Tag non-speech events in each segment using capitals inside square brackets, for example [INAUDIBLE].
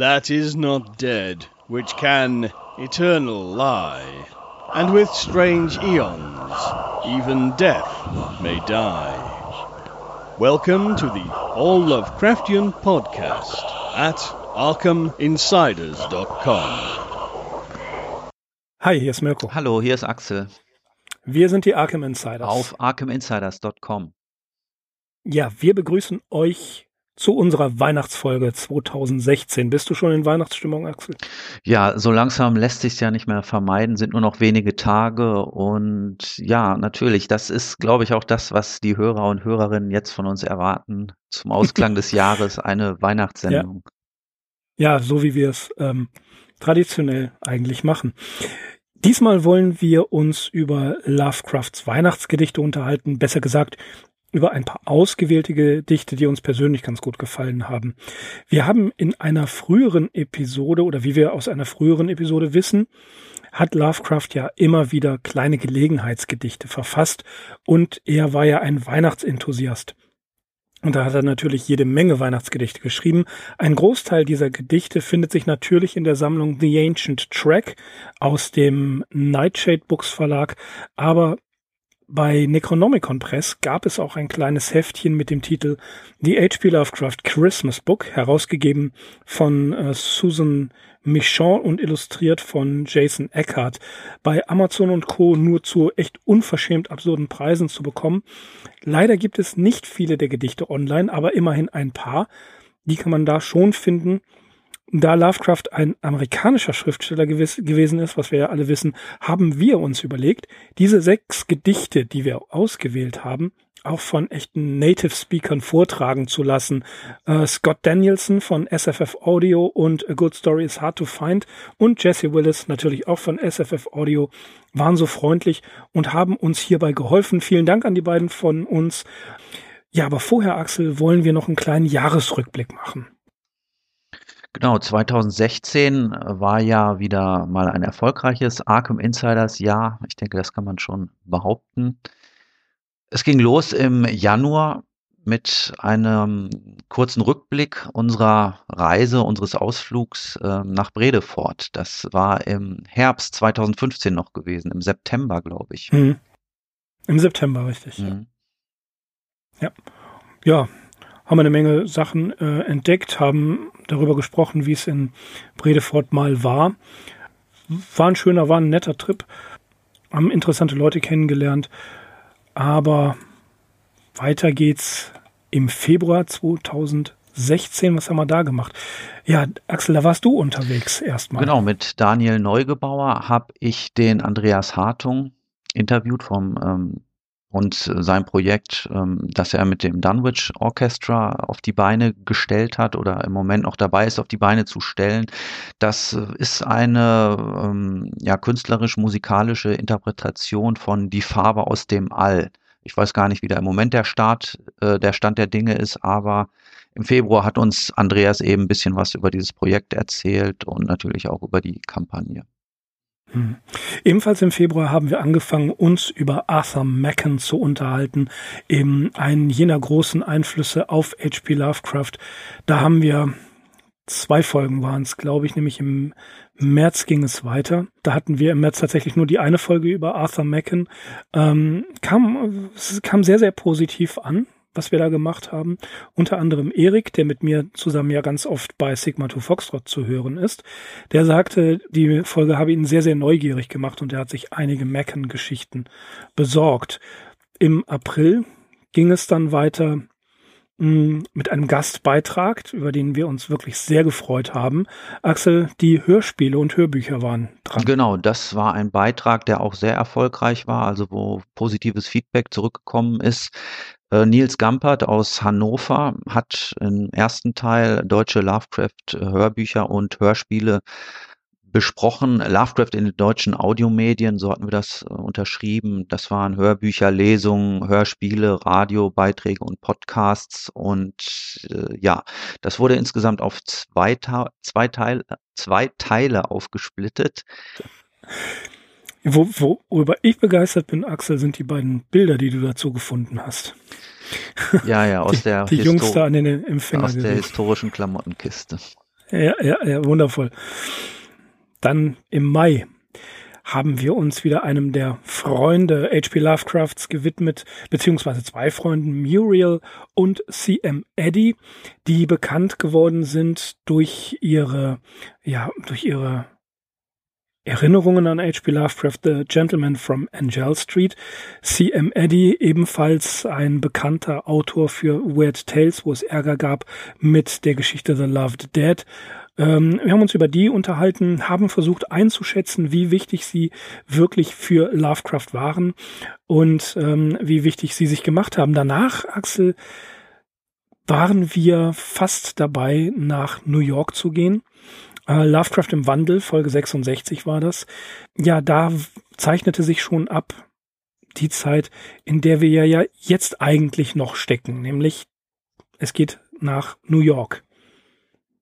that is not dead, which can eternal lie. And with strange eons, even death may die. Welcome to the All Lovecraftian Podcast at ArkhamInsiders.com. Hi, hier ist Mirko. Hallo, hier ist Axel. Wir sind die Arkham Insiders. Auf ArkhamInsiders.com. Ja, wir begrüßen euch zu unserer Weihnachtsfolge 2016. Bist du schon in Weihnachtsstimmung, Axel? Ja, so langsam lässt sich ja nicht mehr vermeiden, sind nur noch wenige Tage und ja, natürlich, das ist, glaube ich, auch das, was die Hörer und Hörerinnen jetzt von uns erwarten zum Ausklang des [LAUGHS] Jahres, eine Weihnachtssendung. Ja, ja so wie wir es ähm, traditionell eigentlich machen. Diesmal wollen wir uns über Lovecrafts Weihnachtsgedichte unterhalten, besser gesagt über ein paar ausgewählte Gedichte, die uns persönlich ganz gut gefallen haben. Wir haben in einer früheren Episode oder wie wir aus einer früheren Episode wissen, hat Lovecraft ja immer wieder kleine Gelegenheitsgedichte verfasst und er war ja ein Weihnachtsenthusiast. Und da hat er natürlich jede Menge Weihnachtsgedichte geschrieben. Ein Großteil dieser Gedichte findet sich natürlich in der Sammlung The Ancient Track aus dem Nightshade Books Verlag, aber bei Necronomicon Press gab es auch ein kleines Heftchen mit dem Titel The H.P. Lovecraft Christmas Book, herausgegeben von äh, Susan Michon und illustriert von Jason Eckhart. Bei Amazon und Co. nur zu echt unverschämt absurden Preisen zu bekommen. Leider gibt es nicht viele der Gedichte online, aber immerhin ein paar. Die kann man da schon finden da Lovecraft ein amerikanischer Schriftsteller gewiss, gewesen ist, was wir ja alle wissen, haben wir uns überlegt, diese sechs Gedichte, die wir ausgewählt haben, auch von echten Native Speakern vortragen zu lassen. Äh, Scott Danielson von SFF Audio und A Good Story is Hard to Find und Jesse Willis natürlich auch von SFF Audio waren so freundlich und haben uns hierbei geholfen. Vielen Dank an die beiden von uns. Ja, aber vorher, Axel, wollen wir noch einen kleinen Jahresrückblick machen. Genau, 2016 war ja wieder mal ein erfolgreiches Arkham Insiders Jahr. Ich denke, das kann man schon behaupten. Es ging los im Januar mit einem kurzen Rückblick unserer Reise, unseres Ausflugs äh, nach Bredefort. Das war im Herbst 2015 noch gewesen, im September, glaube ich. Mhm. Im September, richtig. Mhm. Ja. Ja, haben wir eine Menge Sachen äh, entdeckt, haben darüber gesprochen, wie es in Bredefort mal war. War ein schöner, war ein netter Trip. Haben interessante Leute kennengelernt. Aber weiter geht's im Februar 2016. Was haben wir da gemacht? Ja, Axel, da warst du unterwegs erstmal. Genau, mit Daniel Neugebauer habe ich den Andreas Hartung interviewt vom ähm, und sein Projekt, ähm, das er mit dem Dunwich Orchestra auf die Beine gestellt hat oder im Moment noch dabei ist, auf die Beine zu stellen, das ist eine ähm, ja, künstlerisch-musikalische Interpretation von Die Farbe aus dem All. Ich weiß gar nicht, wie da im Moment der Start, äh, der Stand der Dinge ist, aber im Februar hat uns Andreas eben ein bisschen was über dieses Projekt erzählt und natürlich auch über die Kampagne. Hm. Ebenfalls im Februar haben wir angefangen, uns über Arthur Macken zu unterhalten, eben einen jener großen Einflüsse auf H.P. Lovecraft. Da haben wir zwei Folgen waren es, glaube ich, nämlich im März ging es weiter. Da hatten wir im März tatsächlich nur die eine Folge über Arthur Macken. Ähm, kam, kam sehr, sehr positiv an was wir da gemacht haben. Unter anderem Erik, der mit mir zusammen ja ganz oft bei Sigma 2 Foxtrot zu hören ist. Der sagte, die Folge habe ihn sehr, sehr neugierig gemacht und er hat sich einige Mecken-Geschichten besorgt. Im April ging es dann weiter mm, mit einem Gastbeitrag, über den wir uns wirklich sehr gefreut haben. Axel, die Hörspiele und Hörbücher waren dran. Genau, das war ein Beitrag, der auch sehr erfolgreich war, also wo positives Feedback zurückgekommen ist. Äh, Nils Gampert aus Hannover hat im ersten Teil deutsche Lovecraft-Hörbücher und Hörspiele besprochen. Lovecraft in den deutschen Audiomedien, so hatten wir das äh, unterschrieben. Das waren Hörbücher, Lesungen, Hörspiele, Radiobeiträge und Podcasts. Und äh, ja, das wurde insgesamt auf zwei, zwei, Teil, zwei Teile aufgesplittet. Wo, worüber ich begeistert bin, Axel, sind die beiden Bilder, die du dazu gefunden hast. Ja, ja, aus die, der die Jungs da an den Empfänger aus der historischen Klamottenkiste. Ja, ja, ja, wundervoll. Dann im Mai haben wir uns wieder einem der Freunde H.P. Lovecrafts gewidmet, beziehungsweise zwei Freunden, Muriel und C.M. Eddy, die bekannt geworden sind durch ihre, ja, durch ihre Erinnerungen an H.P. Lovecraft, The Gentleman from Angel Street. C.M. Eddy, ebenfalls ein bekannter Autor für Weird Tales, wo es Ärger gab mit der Geschichte The Loved Dead. Ähm, wir haben uns über die unterhalten, haben versucht einzuschätzen, wie wichtig sie wirklich für Lovecraft waren und ähm, wie wichtig sie sich gemacht haben. Danach, Axel, waren wir fast dabei, nach New York zu gehen. Äh, Lovecraft im Wandel, Folge 66 war das. Ja, da zeichnete sich schon ab die Zeit, in der wir ja jetzt eigentlich noch stecken, nämlich es geht nach New York.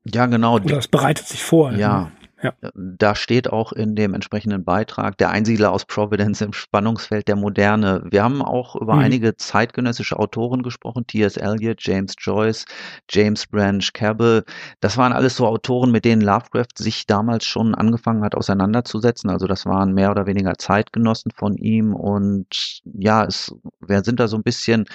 Ja, genau. Oder es bereitet sich vor. Ja. Ja. Da steht auch in dem entsprechenden Beitrag der Einsiedler aus Providence im Spannungsfeld der Moderne. Wir haben auch über mhm. einige zeitgenössische Autoren gesprochen, T.S. Eliot, James Joyce, James Branch Cabell. Das waren alles so Autoren, mit denen Lovecraft sich damals schon angefangen hat auseinanderzusetzen. Also das waren mehr oder weniger Zeitgenossen von ihm und ja, es, wir sind da so ein bisschen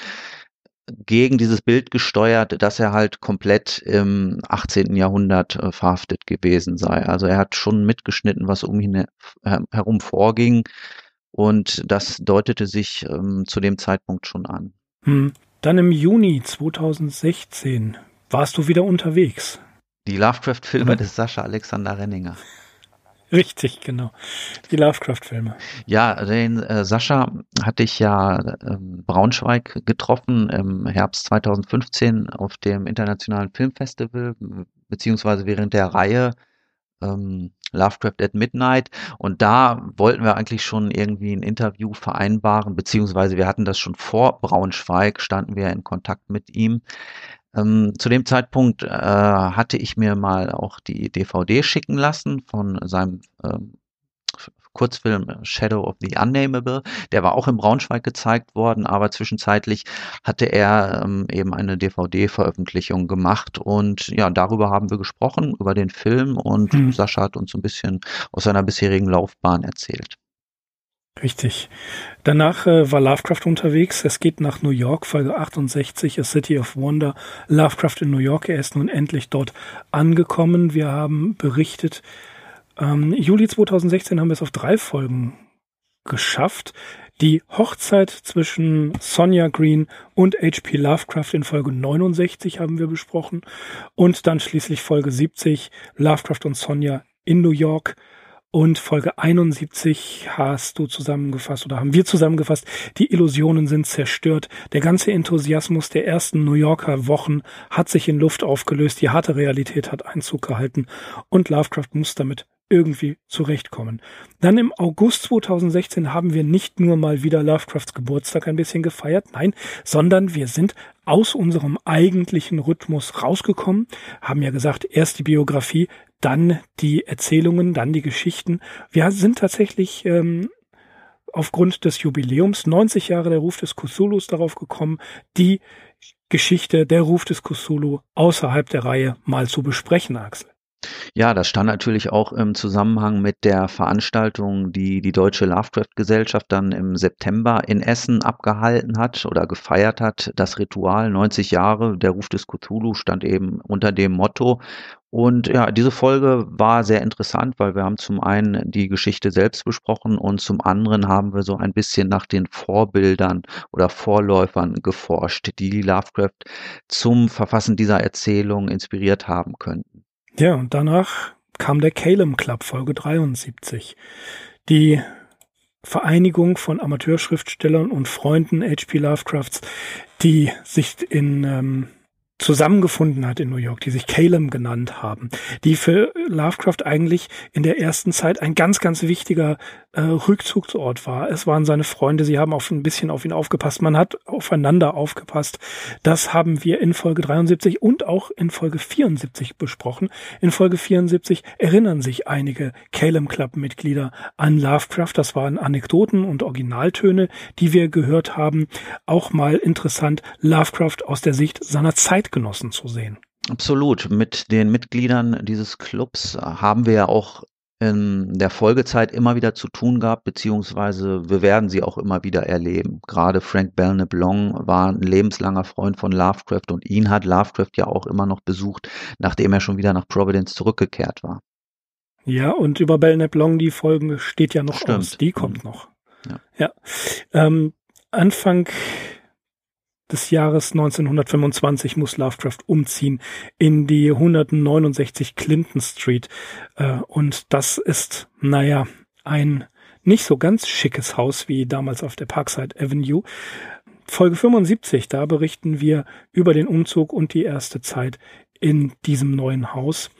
gegen dieses Bild gesteuert, dass er halt komplett im 18. Jahrhundert äh, verhaftet gewesen sei. Also er hat schon mitgeschnitten, was um ihn herum vorging. Und das deutete sich ähm, zu dem Zeitpunkt schon an. Hm. Dann im Juni 2016 warst du wieder unterwegs. Die Lovecraft-Filme hm. des Sascha Alexander Renninger. [LAUGHS] Richtig, genau. Die Lovecraft-Filme. Ja, den äh, Sascha hatte ich ja ähm, Braunschweig getroffen im Herbst 2015 auf dem Internationalen Filmfestival, beziehungsweise während der Reihe ähm, Lovecraft at Midnight. Und da wollten wir eigentlich schon irgendwie ein Interview vereinbaren, beziehungsweise wir hatten das schon vor Braunschweig, standen wir in Kontakt mit ihm. Ähm, zu dem Zeitpunkt äh, hatte ich mir mal auch die DVD schicken lassen von seinem ähm, Kurzfilm Shadow of the Unnamable. Der war auch in Braunschweig gezeigt worden, aber zwischenzeitlich hatte er ähm, eben eine DVD-Veröffentlichung gemacht und ja, darüber haben wir gesprochen, über den Film und hm. Sascha hat uns ein bisschen aus seiner bisherigen Laufbahn erzählt. Richtig. Danach äh, war Lovecraft unterwegs. Es geht nach New York, Folge 68, A City of Wonder. Lovecraft in New York. Er ist nun endlich dort angekommen. Wir haben berichtet, ähm, Juli 2016 haben wir es auf drei Folgen geschafft. Die Hochzeit zwischen Sonja Green und H.P. Lovecraft in Folge 69 haben wir besprochen. Und dann schließlich Folge 70, Lovecraft und Sonja in New York. Und Folge 71 hast du zusammengefasst oder haben wir zusammengefasst, die Illusionen sind zerstört. Der ganze Enthusiasmus der ersten New Yorker Wochen hat sich in Luft aufgelöst. Die harte Realität hat Einzug gehalten und Lovecraft muss damit irgendwie zurechtkommen. Dann im August 2016 haben wir nicht nur mal wieder Lovecrafts Geburtstag ein bisschen gefeiert, nein, sondern wir sind aus unserem eigentlichen Rhythmus rausgekommen, haben ja gesagt, erst die Biografie, dann die Erzählungen, dann die Geschichten. Wir sind tatsächlich ähm, aufgrund des Jubiläums 90 Jahre der Ruf des Cthulhus darauf gekommen, die Geschichte der Ruf des Cthulhu außerhalb der Reihe mal zu besprechen, Axel. Ja, das stand natürlich auch im Zusammenhang mit der Veranstaltung, die die Deutsche Lovecraft-Gesellschaft dann im September in Essen abgehalten hat oder gefeiert hat. Das Ritual 90 Jahre, der Ruf des Cthulhu stand eben unter dem Motto. Und ja, diese Folge war sehr interessant, weil wir haben zum einen die Geschichte selbst besprochen und zum anderen haben wir so ein bisschen nach den Vorbildern oder Vorläufern geforscht, die Lovecraft zum Verfassen dieser Erzählung inspiriert haben könnten. Ja, und danach kam der Calem Club, Folge 73. Die Vereinigung von Amateurschriftstellern und Freunden H.P. Lovecrafts, die sich in ähm, zusammengefunden hat in New York, die sich Calem genannt haben, die für Lovecraft eigentlich in der ersten Zeit ein ganz, ganz wichtiger äh, Rückzugsort war. Es waren seine Freunde, sie haben auf ein bisschen auf ihn aufgepasst, man hat aufeinander aufgepasst. Das haben wir in Folge 73 und auch in Folge 74 besprochen. In Folge 74 erinnern sich einige Calem Club Mitglieder an Lovecraft. Das waren Anekdoten und Originaltöne, die wir gehört haben. Auch mal interessant, Lovecraft aus der Sicht seiner Zeitgenossen zu sehen. Absolut. Mit den Mitgliedern dieses Clubs haben wir ja auch in der Folgezeit immer wieder zu tun gehabt, beziehungsweise wir werden sie auch immer wieder erleben. Gerade Frank Belknap Long war ein lebenslanger Freund von Lovecraft und ihn hat Lovecraft ja auch immer noch besucht, nachdem er schon wieder nach Providence zurückgekehrt war. Ja, und über Belknap Long die Folge steht ja noch Stimmt. aus. Die kommt mhm. noch. Ja. ja. Ähm, Anfang des Jahres 1925 muss Lovecraft umziehen in die 169 Clinton Street. Äh, und das ist, naja, ein nicht so ganz schickes Haus wie damals auf der Parkside Avenue. Folge 75, da berichten wir über den Umzug und die erste Zeit in diesem neuen Haus.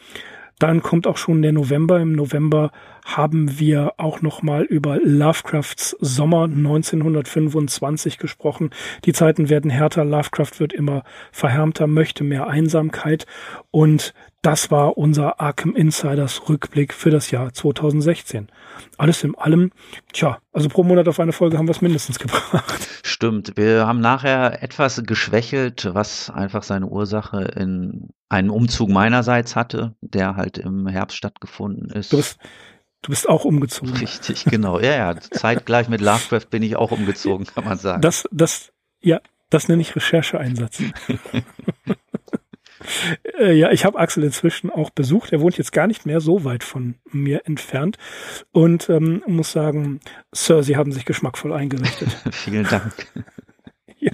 Dann kommt auch schon der November. Im November haben wir auch noch mal über Lovecrafts Sommer 1925 gesprochen. Die Zeiten werden härter, Lovecraft wird immer verhärmter, möchte mehr Einsamkeit und das war unser Arkham Insiders Rückblick für das Jahr 2016. Alles in allem, tja, also pro Monat auf eine Folge haben wir es mindestens [LAUGHS] gebracht. Stimmt. Wir haben nachher etwas geschwächelt, was einfach seine Ursache in einen Umzug meinerseits hatte, der halt im Herbst stattgefunden ist. Du bist, Du bist auch umgezogen. Richtig, genau. Ja, ja. Zeitgleich mit Lovecraft bin ich auch umgezogen, kann man sagen. Das, das, ja, das nenne ich Rechercheeinsatz. [LAUGHS] äh, ja, ich habe Axel inzwischen auch besucht. Er wohnt jetzt gar nicht mehr so weit von mir entfernt und ähm, muss sagen, Sir, Sie haben sich geschmackvoll eingerichtet. [LAUGHS] Vielen Dank. ja.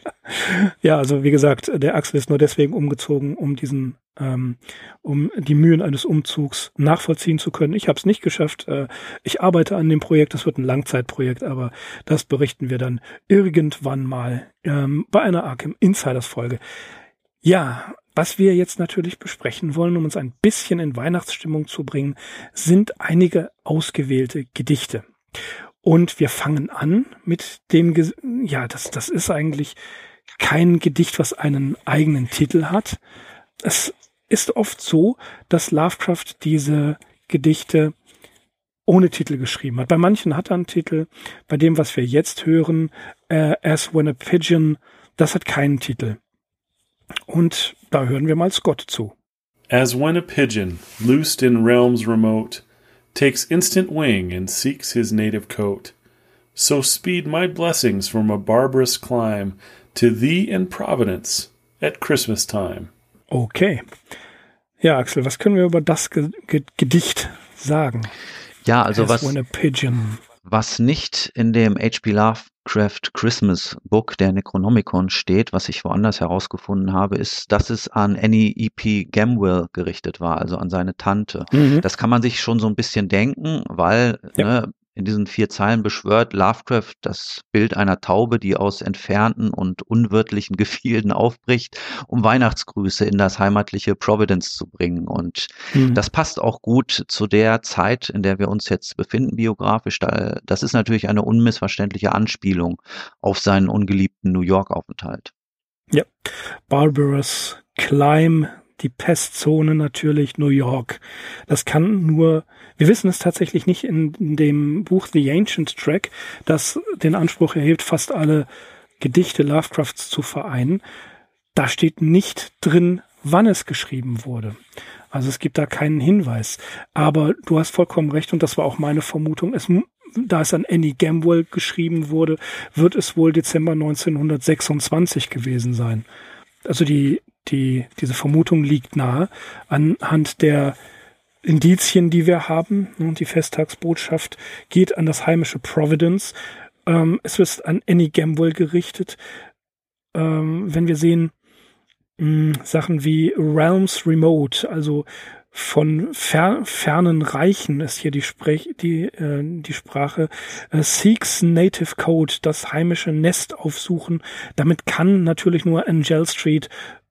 ja, also wie gesagt, der Axel ist nur deswegen umgezogen, um diesen, ähm, um die Mühen eines Umzugs nachvollziehen zu können. Ich habe es nicht geschafft. Äh, ich arbeite an dem Projekt. Das wird ein Langzeitprojekt, aber das berichten wir dann irgendwann mal ähm, bei einer Arkham Insiders Folge. Ja, was wir jetzt natürlich besprechen wollen, um uns ein bisschen in Weihnachtsstimmung zu bringen, sind einige ausgewählte Gedichte. Und wir fangen an mit dem, ja, das, das ist eigentlich kein Gedicht, was einen eigenen Titel hat. Es ist oft so, dass Lovecraft diese Gedichte ohne Titel geschrieben hat. Bei manchen hat er einen Titel. Bei dem, was wir jetzt hören, äh, As When a Pigeon, das hat keinen Titel. Und da hören wir mal Scott zu. As when a pigeon, loosed in realms remote, takes instant wing and seeks his native coat. So speed my blessings from a barbarous clime to thee in Providence at Christmas time. Okay. Ja, Axel, was können wir über das Ge Ge Gedicht sagen? Ja, also As was, was nicht in dem H.P. Lovecraft Christmas Book der Necronomicon steht, was ich woanders herausgefunden habe, ist, dass es an Annie E.P. Gamwell gerichtet war, also an seine Tante. Mhm. Das kann man sich schon so ein bisschen denken, weil ja. ne, in diesen vier Zeilen beschwört Lovecraft das Bild einer Taube, die aus entfernten und unwirtlichen [LAUGHS] Gefilden aufbricht, um Weihnachtsgrüße in das heimatliche Providence zu bringen. Und mhm. das passt auch gut zu der Zeit, in der wir uns jetzt befinden, biografisch. Das ist natürlich eine unmissverständliche Anspielung auf seinen ungeliebten New York-Aufenthalt. Ja, Barbarous Climb die Pestzone natürlich New York. Das kann nur, wir wissen es tatsächlich nicht in, dem Buch The Ancient Track, das den Anspruch erhebt, fast alle Gedichte Lovecrafts zu vereinen. Da steht nicht drin, wann es geschrieben wurde. Also es gibt da keinen Hinweis. Aber du hast vollkommen recht und das war auch meine Vermutung. Es, da es an Annie Gamwell geschrieben wurde, wird es wohl Dezember 1926 gewesen sein. Also die die, diese Vermutung liegt nahe anhand der Indizien, die wir haben. Und die Festtagsbotschaft geht an das heimische Providence. Ähm, es wird an Annie Gamble gerichtet. Ähm, wenn wir sehen, mh, Sachen wie Realms Remote, also von fer fernen Reichen ist hier die, Sprech die, äh, die Sprache. Äh, Seeks Native Code, das heimische Nest aufsuchen. Damit kann natürlich nur Angel Street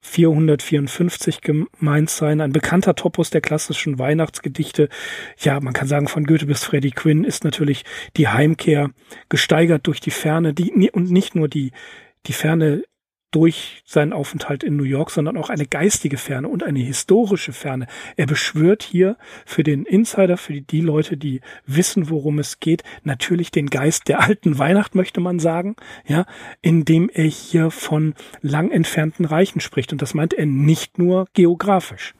454 gemeint sein. Ein bekannter Topos der klassischen Weihnachtsgedichte. Ja, man kann sagen, von Goethe bis Freddie Quinn ist natürlich die Heimkehr gesteigert durch die Ferne, die, und nicht nur die, die Ferne durch seinen Aufenthalt in New York, sondern auch eine geistige Ferne und eine historische Ferne. Er beschwört hier für den Insider, für die, Leute, die wissen, worum es geht, natürlich den Geist der alten Weihnacht, möchte man sagen, ja, indem er hier von lang entfernten Reichen spricht. Und das meint er nicht nur geografisch.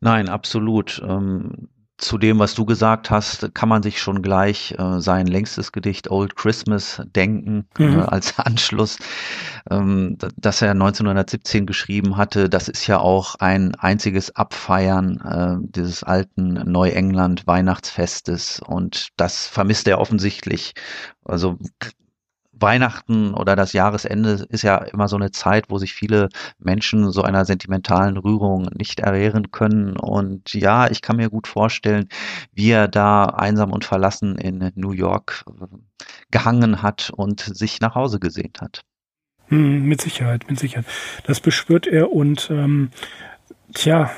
Nein, absolut. Ähm, zu dem, was du gesagt hast, kann man sich schon gleich äh, sein längstes Gedicht Old Christmas denken äh, mhm. äh, als [LAUGHS] Anschluss, ähm, das er 1917 geschrieben hatte. Das ist ja auch ein einziges Abfeiern äh, dieses alten Neuengland Weihnachtsfestes und das vermisst er offensichtlich. Also Weihnachten oder das Jahresende ist ja immer so eine Zeit, wo sich viele Menschen so einer sentimentalen Rührung nicht erwehren können. Und ja, ich kann mir gut vorstellen, wie er da einsam und verlassen in New York äh, gehangen hat und sich nach Hause gesehnt hat. Hm, mit Sicherheit, mit Sicherheit. Das beschwört er und ähm, tja,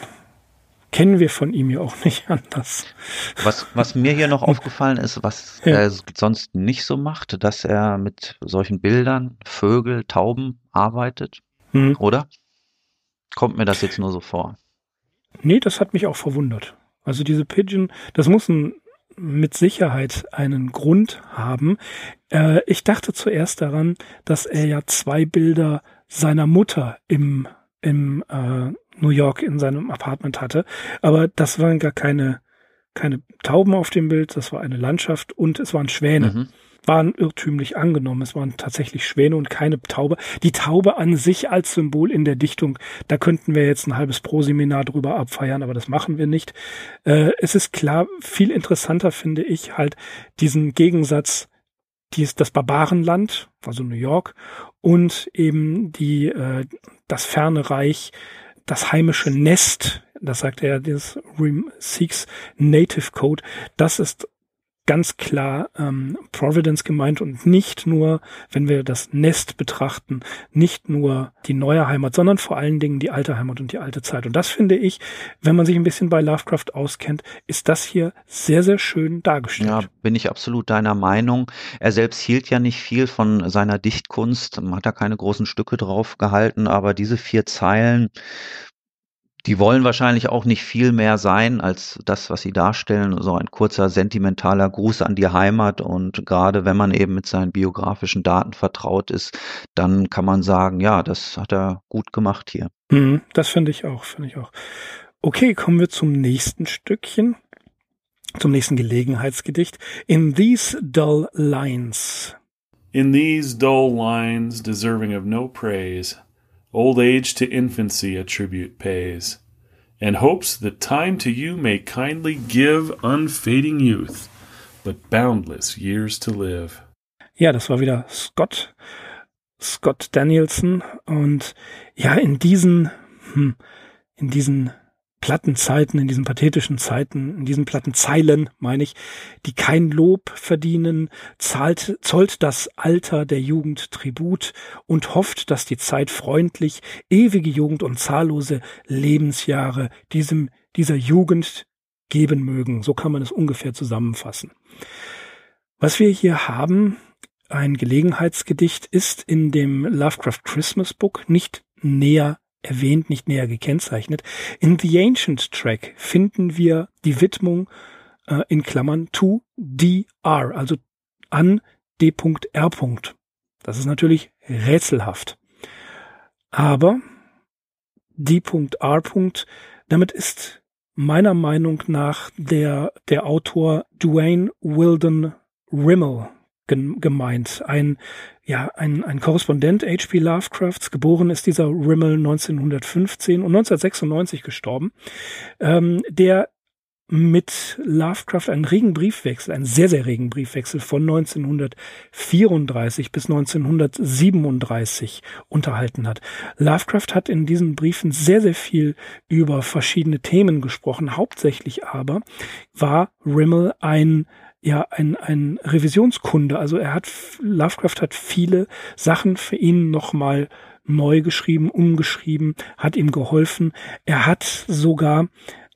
kennen wir von ihm ja auch nicht anders. Was, was mir hier noch [LAUGHS] aufgefallen ist, was ja. er sonst nicht so macht, dass er mit solchen Bildern, Vögel, Tauben arbeitet, mhm. oder? Kommt mir das jetzt nur so vor? Nee, das hat mich auch verwundert. Also diese Pigeon, das muss ein, mit Sicherheit einen Grund haben. Äh, ich dachte zuerst daran, dass er ja zwei Bilder seiner Mutter im, im äh, New York in seinem Apartment hatte. Aber das waren gar keine, keine Tauben auf dem Bild, das war eine Landschaft und es waren Schwäne. Mhm. Waren irrtümlich angenommen. Es waren tatsächlich Schwäne und keine Taube. Die Taube an sich als Symbol in der Dichtung, da könnten wir jetzt ein halbes Proseminar drüber abfeiern, aber das machen wir nicht. Äh, es ist klar, viel interessanter finde ich halt diesen Gegensatz, dies, das Barbarenland, also New York, und eben die, äh, das ferne Reich das heimische Nest, das sagt er, das Rem Seeks Native Code, das ist ganz klar ähm, Providence gemeint und nicht nur, wenn wir das Nest betrachten, nicht nur die neue Heimat, sondern vor allen Dingen die alte Heimat und die alte Zeit. Und das finde ich, wenn man sich ein bisschen bei Lovecraft auskennt, ist das hier sehr, sehr schön dargestellt. Ja, bin ich absolut deiner Meinung. Er selbst hielt ja nicht viel von seiner Dichtkunst, hat da keine großen Stücke drauf gehalten, aber diese vier Zeilen, die wollen wahrscheinlich auch nicht viel mehr sein als das, was sie darstellen. So ein kurzer sentimentaler Gruß an die Heimat. Und gerade wenn man eben mit seinen biografischen Daten vertraut ist, dann kann man sagen, ja, das hat er gut gemacht hier. Mhm, das finde ich auch, finde ich auch. Okay, kommen wir zum nächsten Stückchen, zum nächsten Gelegenheitsgedicht. In these dull lines. In these dull lines, deserving of no praise. Old age to infancy a tribute pays, and hopes that time to you may kindly give unfading youth, but boundless years to live. Ja, das war wieder Scott, Scott Danielson und ja, in diesen, hm, in diesen platten Zeiten, in diesen pathetischen Zeiten, in diesen platten Zeilen, meine ich, die kein Lob verdienen, zahlt, zollt das Alter der Jugend Tribut und hofft, dass die Zeit freundlich ewige Jugend und zahllose Lebensjahre diesem, dieser Jugend geben mögen. So kann man es ungefähr zusammenfassen. Was wir hier haben, ein Gelegenheitsgedicht, ist in dem Lovecraft Christmas Book nicht näher erwähnt, nicht näher gekennzeichnet. In The Ancient Track finden wir die Widmung äh, in Klammern to DR, also an D.R. Das ist natürlich rätselhaft. Aber D.R. damit ist meiner Meinung nach der, der Autor Dwayne Wilden Rimmel gemeint. Ein, ja, ein, ein Korrespondent H.P. Lovecrafts, geboren ist dieser Rimmel 1915 und 1996 gestorben, ähm, der mit Lovecraft einen regen Briefwechsel, einen sehr, sehr regen Briefwechsel von 1934 bis 1937 unterhalten hat. Lovecraft hat in diesen Briefen sehr, sehr viel über verschiedene Themen gesprochen. Hauptsächlich aber war Rimmel ein ja ein, ein Revisionskunde. Also er hat, Lovecraft hat viele Sachen für ihn nochmal neu geschrieben, umgeschrieben, hat ihm geholfen. Er hat sogar,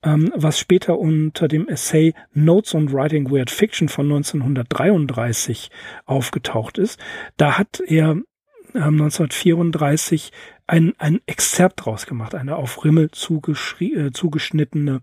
ähm, was später unter dem Essay Notes on Writing Weird Fiction von 1933 aufgetaucht ist, da hat er ähm, 1934 ein, ein Exzerpt draus gemacht, eine auf Rimmel äh, zugeschnittene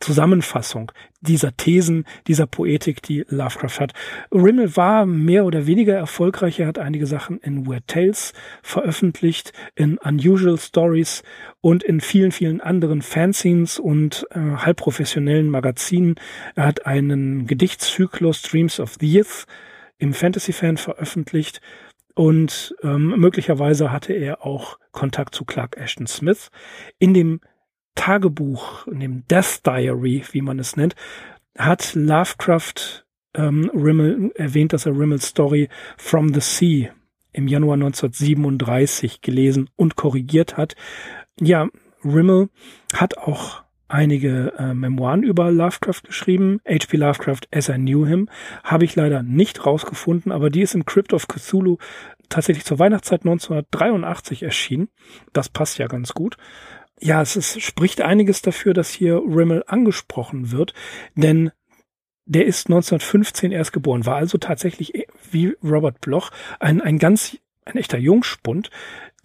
Zusammenfassung dieser Thesen, dieser Poetik, die Lovecraft hat. Rimmel war mehr oder weniger erfolgreich. Er hat einige Sachen in Weird Tales veröffentlicht, in Unusual Stories und in vielen, vielen anderen Fanzines und äh, halbprofessionellen Magazinen. Er hat einen Gedichtszyklus Dreams of the Youth im Fantasy Fan veröffentlicht und ähm, möglicherweise hatte er auch Kontakt zu Clark Ashton Smith. In dem Tagebuch, in dem Death Diary, wie man es nennt, hat Lovecraft ähm, Rimmel erwähnt, dass er Rimmels Story From the Sea im Januar 1937 gelesen und korrigiert hat. Ja, Rimmel hat auch einige äh, Memoiren über Lovecraft geschrieben. H.P. Lovecraft as I Knew Him habe ich leider nicht rausgefunden, aber die ist im Crypt of Cthulhu tatsächlich zur Weihnachtszeit 1983 erschienen. Das passt ja ganz gut. Ja, es ist, spricht einiges dafür, dass hier Rimmel angesprochen wird, denn der ist 1915 erst geboren, war also tatsächlich äh, wie Robert Bloch ein, ein ganz, ein echter Jungspund,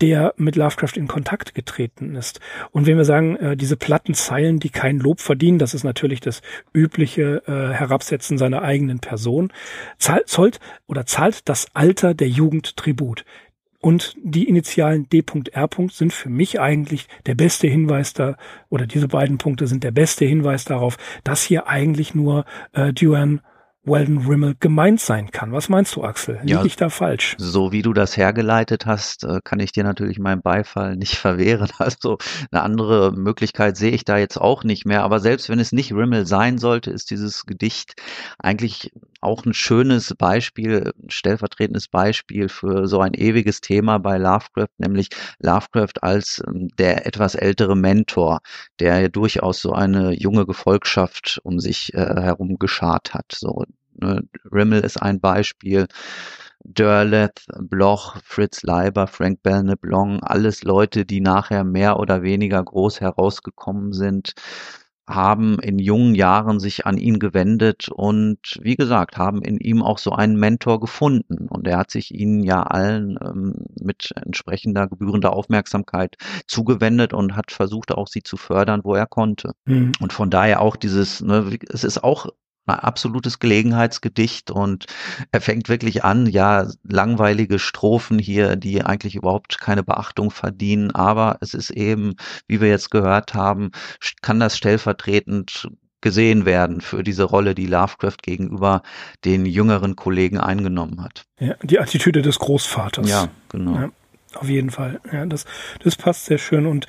der mit Lovecraft in Kontakt getreten ist. Und wenn wir sagen, äh, diese platten Zeilen, die kein Lob verdienen, das ist natürlich das übliche äh, Herabsetzen seiner eigenen Person, zahlt, zollt oder zahlt das Alter der Jugend Tribut. Und die Initialen D.R. sind für mich eigentlich der beste Hinweis da, oder diese beiden Punkte sind der beste Hinweis darauf, dass hier eigentlich nur äh, Duane Weldon Rimmel gemeint sein kann. Was meinst du, Axel? Liege ja, ich da falsch? So wie du das hergeleitet hast, äh, kann ich dir natürlich meinen Beifall nicht [LAUGHS] verwehren. Also eine andere Möglichkeit sehe ich da jetzt auch nicht mehr. Aber selbst wenn es nicht Rimmel sein sollte, ist dieses Gedicht eigentlich auch ein schönes Beispiel, ein stellvertretendes Beispiel für so ein ewiges Thema bei Lovecraft, nämlich Lovecraft als ähm, der etwas ältere Mentor, der ja durchaus so eine junge Gefolgschaft um sich äh, herum geschart hat. So Ne? Rimmel ist ein Beispiel. Derleth, Bloch, Fritz Leiber, Frank Belneblanc, alles Leute, die nachher mehr oder weniger groß herausgekommen sind, haben in jungen Jahren sich an ihn gewendet und wie gesagt, haben in ihm auch so einen Mentor gefunden. Und er hat sich ihnen ja allen ähm, mit entsprechender gebührender Aufmerksamkeit zugewendet und hat versucht auch sie zu fördern, wo er konnte. Mhm. Und von daher auch dieses, ne, es ist auch ein absolutes Gelegenheitsgedicht und er fängt wirklich an, ja, langweilige Strophen hier, die eigentlich überhaupt keine Beachtung verdienen, aber es ist eben, wie wir jetzt gehört haben, kann das stellvertretend gesehen werden für diese Rolle, die Lovecraft gegenüber den jüngeren Kollegen eingenommen hat. Ja, die Attitüde des Großvaters. Ja, genau. Ja, auf jeden Fall. Ja, das, das passt sehr schön und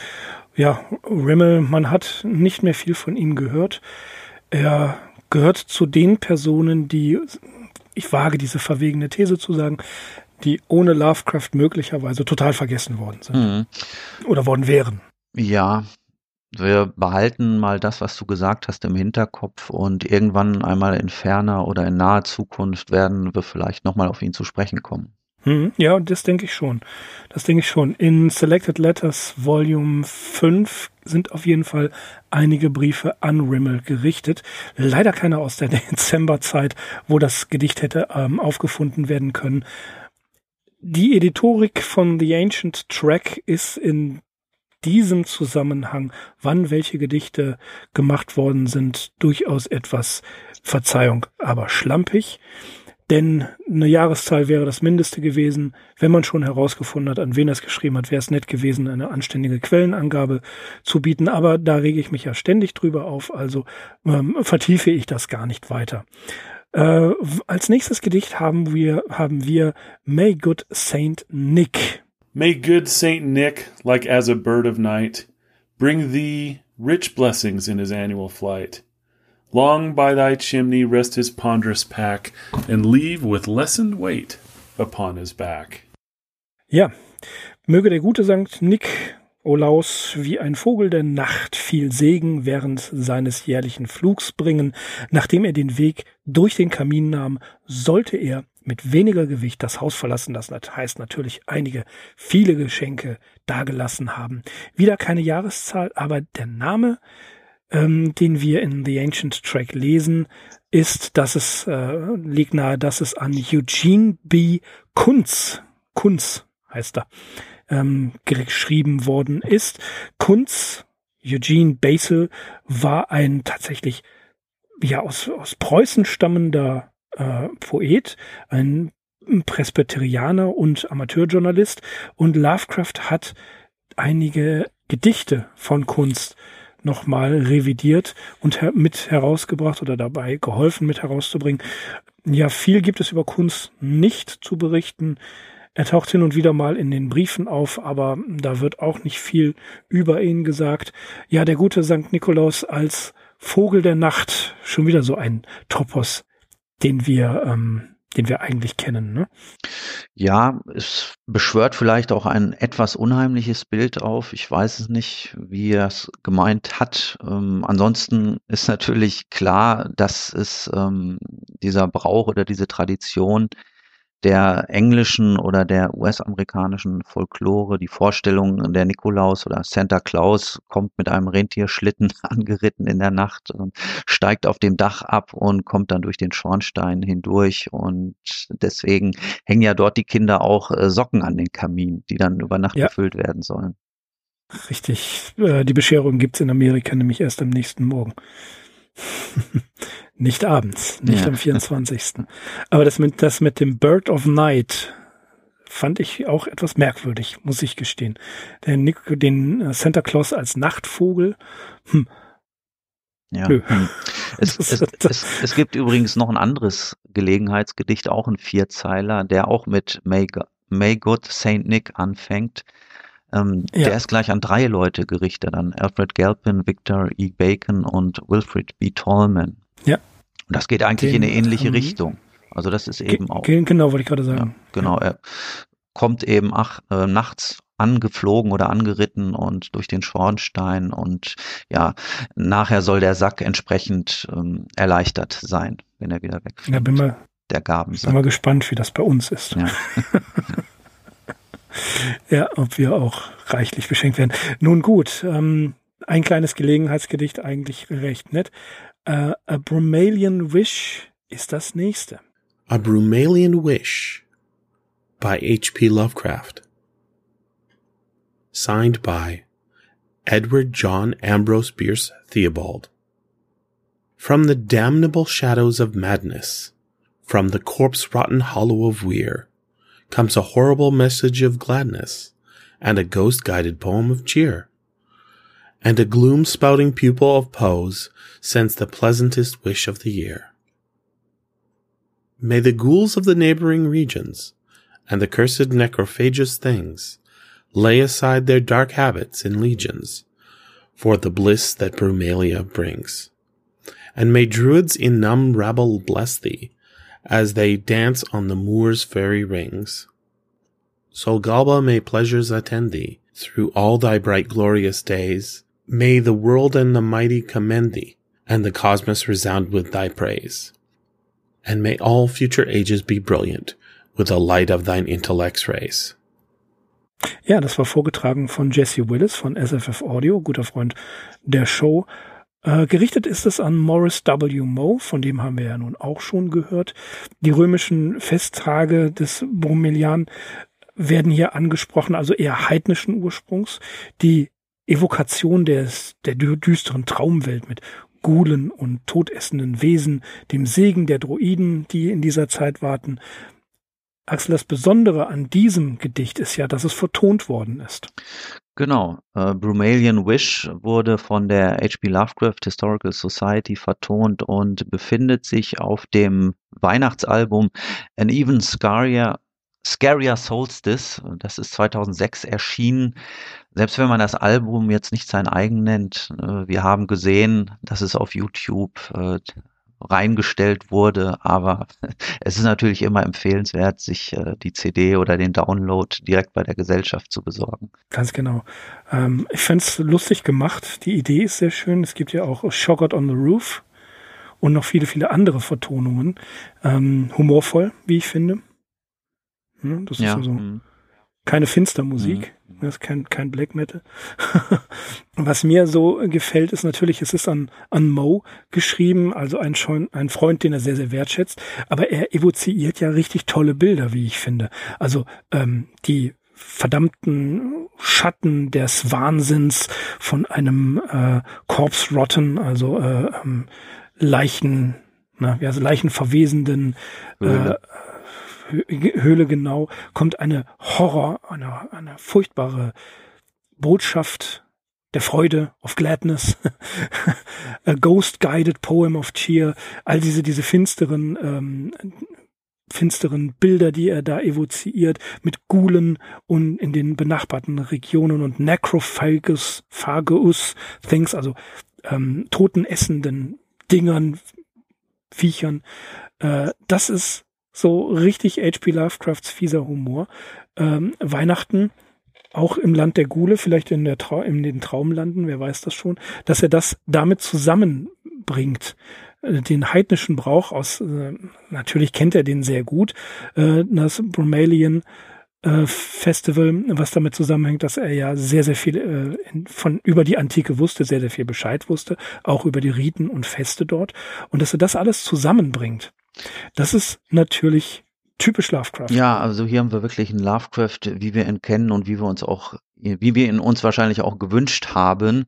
ja, Rimmel, man hat nicht mehr viel von ihm gehört. Er gehört zu den Personen, die, ich wage diese verwegene These zu sagen, die ohne Lovecraft möglicherweise total vergessen worden sind. Mhm. Oder worden wären. Ja, wir behalten mal das, was du gesagt hast, im Hinterkopf und irgendwann einmal in ferner oder in naher Zukunft werden wir vielleicht nochmal auf ihn zu sprechen kommen. Hm, ja, das denke ich schon. Das denke ich schon. In Selected Letters Volume 5 sind auf jeden Fall einige Briefe an Rimmel gerichtet. Leider keine aus der [LAUGHS] Dezemberzeit, wo das Gedicht hätte ähm, aufgefunden werden können. Die Editorik von The Ancient Track ist in diesem Zusammenhang, wann welche Gedichte gemacht worden sind, durchaus etwas Verzeihung, aber schlampig. Denn eine Jahreszahl wäre das Mindeste gewesen. Wenn man schon herausgefunden hat, an wen er es geschrieben hat, wäre es nett gewesen, eine anständige Quellenangabe zu bieten. Aber da rege ich mich ja ständig drüber auf, also ähm, vertiefe ich das gar nicht weiter. Äh, als nächstes Gedicht haben wir, haben wir May Good Saint Nick. May good Saint Nick, like as a bird of night, bring thee rich blessings in his annual flight. Long by thy chimney rest his ponderous pack, and leave with lessened weight upon his back. Ja, möge der gute Sankt Nick Olaus wie ein Vogel der Nacht viel Segen während seines jährlichen Flugs bringen. Nachdem er den Weg durch den Kamin nahm, sollte er mit weniger Gewicht das Haus verlassen. Das heißt natürlich einige, viele Geschenke dagelassen haben. Wieder keine Jahreszahl, aber der Name ähm, den wir in The Ancient Track lesen, ist, dass es äh, liegt nahe, dass es an Eugene B. Kunz, Kunz heißt er, ähm, geschrieben worden ist. Kunz, Eugene Basel, war ein tatsächlich ja aus, aus Preußen stammender äh, Poet, ein Presbyterianer und Amateurjournalist und Lovecraft hat einige Gedichte von Kunst nochmal revidiert und her mit herausgebracht oder dabei geholfen mit herauszubringen. Ja, viel gibt es über Kunst nicht zu berichten. Er taucht hin und wieder mal in den Briefen auf, aber da wird auch nicht viel über ihn gesagt. Ja, der gute St. Nikolaus als Vogel der Nacht, schon wieder so ein Topos, den wir ähm, den wir eigentlich kennen. Ne? Ja, es beschwört vielleicht auch ein etwas unheimliches Bild auf. Ich weiß es nicht, wie er es gemeint hat. Ähm, ansonsten ist natürlich klar, dass es ähm, dieser Brauch oder diese Tradition der englischen oder der US-amerikanischen Folklore, die Vorstellung der Nikolaus oder Santa Claus kommt mit einem Rentierschlitten [LAUGHS] angeritten in der Nacht, und steigt auf dem Dach ab und kommt dann durch den Schornstein hindurch und deswegen hängen ja dort die Kinder auch äh, Socken an den Kamin, die dann über Nacht ja. gefüllt werden sollen. Richtig, äh, die Bescherung gibt's in Amerika nämlich erst am nächsten Morgen. [LAUGHS] Nicht abends, nicht ja. am 24. Aber das mit, das mit dem Bird of Night fand ich auch etwas merkwürdig, muss ich gestehen. Den, Nick, den äh, Santa Claus als Nachtvogel, hm. Ja. Hm. Es, [LAUGHS] es, es, es, gibt übrigens noch ein anderes Gelegenheitsgedicht, auch ein Vierzeiler, der auch mit May, May God Saint Nick anfängt. Ähm, ja. Der ist gleich an drei Leute gerichtet, an Alfred Galpin, Victor E. Bacon und Wilfred B. Tallman. Ja. Und das geht eigentlich Den, in eine ähnliche ähm, Richtung. Also das ist eben auch. Genau, wollte ich gerade sagen. Ja, genau, er kommt eben ach, äh, nachts angeflogen oder angeritten und durch den Schornstein und ja, nachher soll der Sack entsprechend ähm, erleichtert sein, wenn er wieder weg Ja, bin mal, der Gaben. Bin mal gespannt, wie das bei uns ist. Ja. [LAUGHS] ja, ob wir auch reichlich beschenkt werden. Nun gut, ähm, ein kleines Gelegenheitsgedicht, eigentlich recht nett. Uh, a Brumalian Wish ist das nächste. A Brumalian Wish by H.P. Lovecraft. Signed by Edward John Ambrose Bierce Theobald. From the damnable shadows of madness, from the corpse rotten hollow of Weir, comes a horrible message of gladness, and a ghost guided poem of cheer and a gloom spouting pupil of Poe's sends the pleasantest wish of the year. May the ghouls of the neighboring regions and the cursed necrophagous things lay aside their dark habits in legions for the bliss that Brumalia brings. And may druids in numb rabble bless thee as they dance on the moor's fairy rings. So Galba may pleasures attend thee through all thy bright glorious days, May the world and the mighty commend thee, and the cosmos resound with thy praise. And may all future ages be brilliant with the light of thine intellect's rays. Ja, das war vorgetragen von Jesse Willis von SFF Audio, guter Freund der Show. Äh, gerichtet ist es an Morris W. Moe, von dem haben wir ja nun auch schon gehört. Die römischen Festtage des Bromelian werden hier angesprochen, also eher heidnischen Ursprungs. Die Evokation des, der düsteren Traumwelt mit Gulen und todessenden Wesen, dem Segen der Droiden, die in dieser Zeit warten. Axel, das Besondere an diesem Gedicht ist ja, dass es vertont worden ist. Genau. Äh, Brumalian Wish wurde von der H.P. Lovecraft Historical Society vertont und befindet sich auf dem Weihnachtsalbum An Even Scarier, Scarier Solstice. Das ist 2006 erschienen selbst wenn man das Album jetzt nicht sein eigen nennt, äh, wir haben gesehen, dass es auf YouTube äh, reingestellt wurde, aber [LAUGHS] es ist natürlich immer empfehlenswert, sich äh, die CD oder den Download direkt bei der Gesellschaft zu besorgen. Ganz genau. Ähm, ich fände es lustig gemacht. Die Idee ist sehr schön. Es gibt ja auch Shoggot on the Roof und noch viele, viele andere Vertonungen. Ähm, humorvoll, wie ich finde. Hm, das ja. ist also mhm. Keine Finstermusik. Mhm. Das ist kein, kein Black Metal. [LAUGHS] Was mir so gefällt, ist natürlich, es ist an, an Mo geschrieben, also ein, ein Freund, den er sehr, sehr wertschätzt. Aber er evoziert ja richtig tolle Bilder, wie ich finde. Also ähm, die verdammten Schatten des Wahnsinns von einem äh, Corpse Rotten, also äh, ähm, Leichen, na, ja, also leichenverwesenden. Äh, Höhle genau, kommt eine Horror, eine, eine furchtbare Botschaft der Freude, of Gladness, [LAUGHS] a Ghost Guided Poem of Cheer, all diese, diese finsteren, ähm, finsteren Bilder, die er da evoziert, mit Gulen und in den benachbarten Regionen und Necrophagus, Phageus Things, also ähm, totenessenden Dingern, Viechern. Äh, das ist so richtig H.P. Lovecrafts fieser Humor. Ähm, Weihnachten auch im Land der Gule, vielleicht in, der Trau in den Traumlanden, wer weiß das schon, dass er das damit zusammenbringt. Äh, den heidnischen Brauch aus, äh, natürlich kennt er den sehr gut, äh, das Bromelian äh, Festival, was damit zusammenhängt, dass er ja sehr, sehr viel äh, von über die Antike wusste, sehr, sehr viel Bescheid wusste, auch über die Riten und Feste dort. Und dass er das alles zusammenbringt, das ist natürlich typisch Lovecraft. Ja, also hier haben wir wirklich einen Lovecraft, wie wir ihn kennen und wie wir uns auch, wie wir ihn uns wahrscheinlich auch gewünscht haben.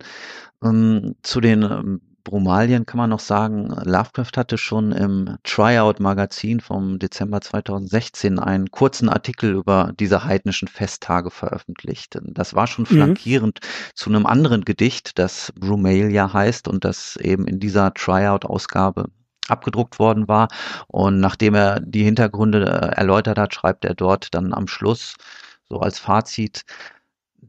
Ähm, zu den ähm, Brumalien kann man noch sagen, Lovecraft hatte schon im Tryout-Magazin vom Dezember 2016 einen kurzen Artikel über diese heidnischen Festtage veröffentlicht. Das war schon mhm. flankierend mhm. zu einem anderen Gedicht, das Brumalia heißt und das eben in dieser Tryout-Ausgabe abgedruckt worden war. Und nachdem er die Hintergründe äh, erläutert hat, schreibt er dort dann am Schluss so als Fazit,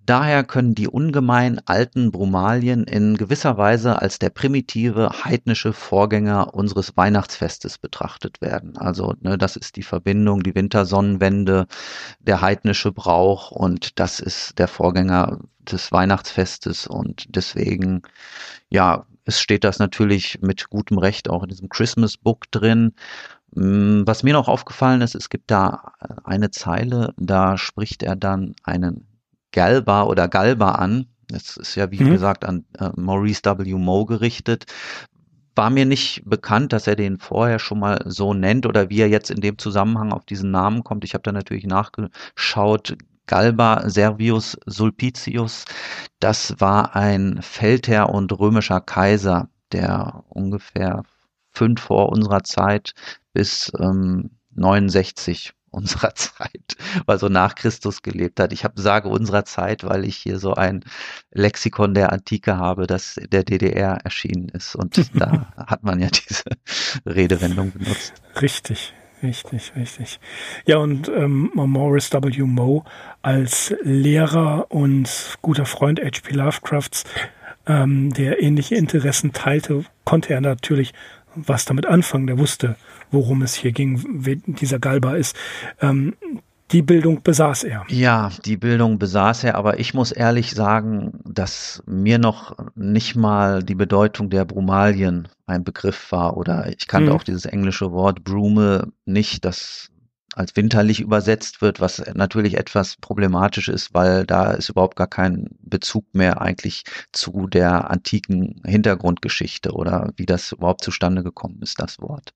Daher können die ungemein alten Brumalien in gewisser Weise als der primitive heidnische Vorgänger unseres Weihnachtsfestes betrachtet werden. Also ne, das ist die Verbindung, die Wintersonnenwende, der heidnische Brauch und das ist der Vorgänger des Weihnachtsfestes und deswegen ja es steht das natürlich mit gutem Recht auch in diesem Christmas Book drin. Mm, was mir noch aufgefallen ist, es gibt da eine Zeile, da spricht er dann einen Galba oder Galba an. Das ist ja, wie mhm. gesagt, an äh, Maurice W. Moe gerichtet. War mir nicht bekannt, dass er den vorher schon mal so nennt oder wie er jetzt in dem Zusammenhang auf diesen Namen kommt. Ich habe da natürlich nachgeschaut. Galba Servius Sulpicius, das war ein Feldherr und römischer Kaiser, der ungefähr fünf vor unserer Zeit bis ähm, 69 unserer [LAUGHS] Zeit, also nach Christus gelebt hat. Ich habe sage unserer Zeit, weil ich hier so ein Lexikon der Antike habe, das der DDR erschienen ist und da [LAUGHS] hat man ja diese Redewendung benutzt. Richtig, Richtig, richtig. Ja, und ähm, Morris W. Moe als Lehrer und guter Freund H.P. Lovecrafts, ähm, der ähnliche Interessen teilte, konnte er natürlich was damit anfangen. Der wusste, worum es hier ging, wer dieser Galba ist. Ähm, die Bildung besaß er. Ja, die Bildung besaß er, aber ich muss ehrlich sagen, dass mir noch nicht mal die Bedeutung der Brumalien ein Begriff war oder ich kannte mhm. auch dieses englische Wort Brume nicht, das als winterlich übersetzt wird, was natürlich etwas problematisch ist, weil da ist überhaupt gar kein Bezug mehr eigentlich zu der antiken Hintergrundgeschichte oder wie das überhaupt zustande gekommen ist, das Wort.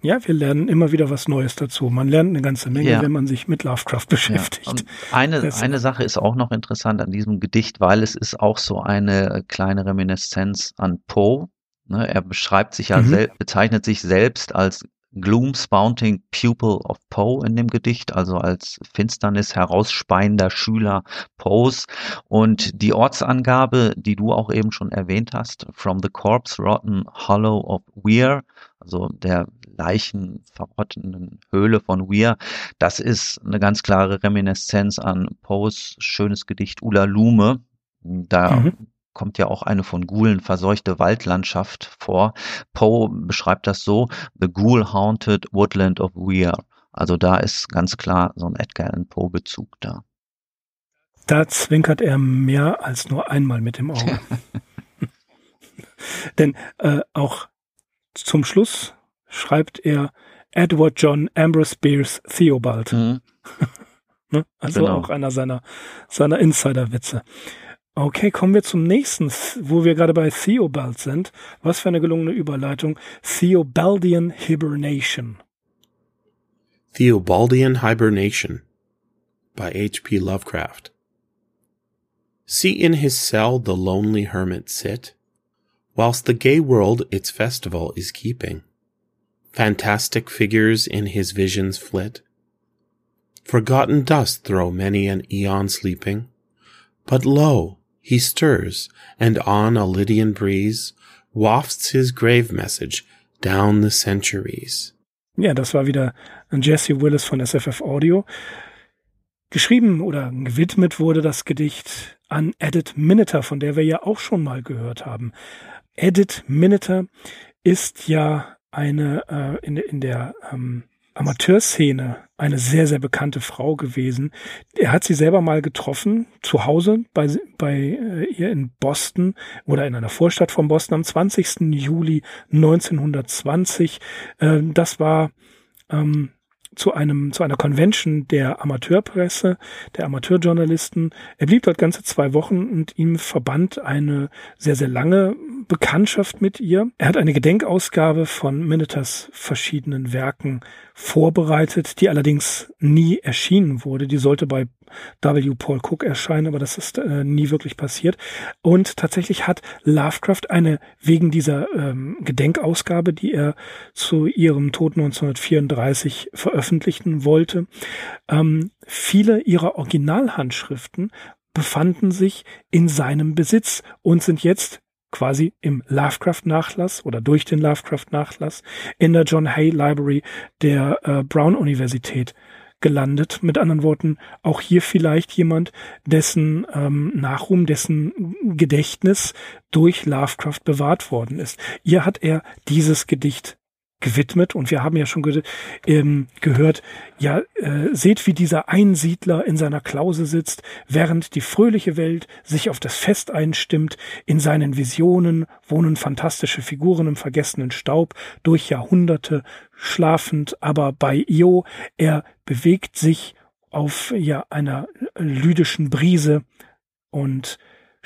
Ja, wir lernen immer wieder was Neues dazu. Man lernt eine ganze Menge, ja. wenn man sich mit Lovecraft [LAUGHS] beschäftigt. Ja. eine, eine Sache ist auch noch interessant an diesem Gedicht, weil es ist auch so eine kleine Reminiszenz an Poe. Ne, er beschreibt sich ja, mhm. bezeichnet sich selbst als Gloom-Spounting Pupil of Poe in dem Gedicht, also als Finsternis herausspeiender Schüler Poes. Und die Ortsangabe, die du auch eben schon erwähnt hast, from the corpse rotten hollow of Weir, also der Leichen verrottenden Höhle von Weir, das ist eine ganz klare Reminiszenz an Poes schönes Gedicht Ula Lume. Da mhm kommt ja auch eine von Gulen verseuchte Waldlandschaft vor. Poe beschreibt das so, The Ghoul-Haunted Woodland of Weir. Also da ist ganz klar so ein Edgar Allan Poe Bezug da. Da zwinkert er mehr als nur einmal mit dem Auge. [LAUGHS] Denn äh, auch zum Schluss schreibt er Edward John Ambrose Bierce Theobald. Mhm. [LAUGHS] ne? Also genau. auch einer seiner, seiner Insider-Witze. Okay, kommen wir zum nächsten, wo wir gerade bei Theobald sind. Was für eine gelungene Überleitung. Theobaldian Hibernation. Theobaldian Hibernation. by H.P. Lovecraft. See in his cell the lonely hermit sit, whilst the gay world its festival is keeping. Fantastic figures in his visions flit. Forgotten dust throw many an eon sleeping. But lo, he stirs, and on a Lydian breeze wafts his grave message down the centuries. Ja, das war wieder Jesse Willis von SFF Audio. Geschrieben oder gewidmet wurde das Gedicht an Edith Miniter, von der wir ja auch schon mal gehört haben. Edith Miniter ist ja eine äh, in, in der ähm, Amateurszene eine sehr, sehr bekannte Frau gewesen. Er hat sie selber mal getroffen, zu Hause bei, bei äh, ihr in Boston oder in einer Vorstadt von Boston am 20. Juli 1920. Äh, das war ähm, zu einem zu einer Convention der Amateurpresse, der Amateurjournalisten. Er blieb dort ganze zwei Wochen und ihm verband eine sehr sehr lange Bekanntschaft mit ihr. Er hat eine Gedenkausgabe von Miniters verschiedenen Werken vorbereitet, die allerdings nie erschienen wurde. Die sollte bei W. Paul Cook erscheinen, aber das ist äh, nie wirklich passiert. Und tatsächlich hat Lovecraft eine wegen dieser ähm, Gedenkausgabe, die er zu ihrem Tod 1934 veröffentlichen wollte, ähm, viele ihrer Originalhandschriften befanden sich in seinem Besitz und sind jetzt quasi im Lovecraft-Nachlass oder durch den Lovecraft-Nachlass in der John Hay Library der äh, Brown-Universität gelandet. Mit anderen Worten, auch hier vielleicht jemand, dessen ähm, Nachruhm, dessen Gedächtnis durch Lovecraft bewahrt worden ist. Ihr hat er dieses Gedicht gewidmet. Und wir haben ja schon ge ähm, gehört, ja, äh, seht, wie dieser Einsiedler in seiner Klause sitzt, während die fröhliche Welt sich auf das Fest einstimmt, in seinen Visionen wohnen fantastische Figuren im vergessenen Staub, durch Jahrhunderte schlafend, aber bei Io, er bewegt sich auf ja einer lydischen Brise und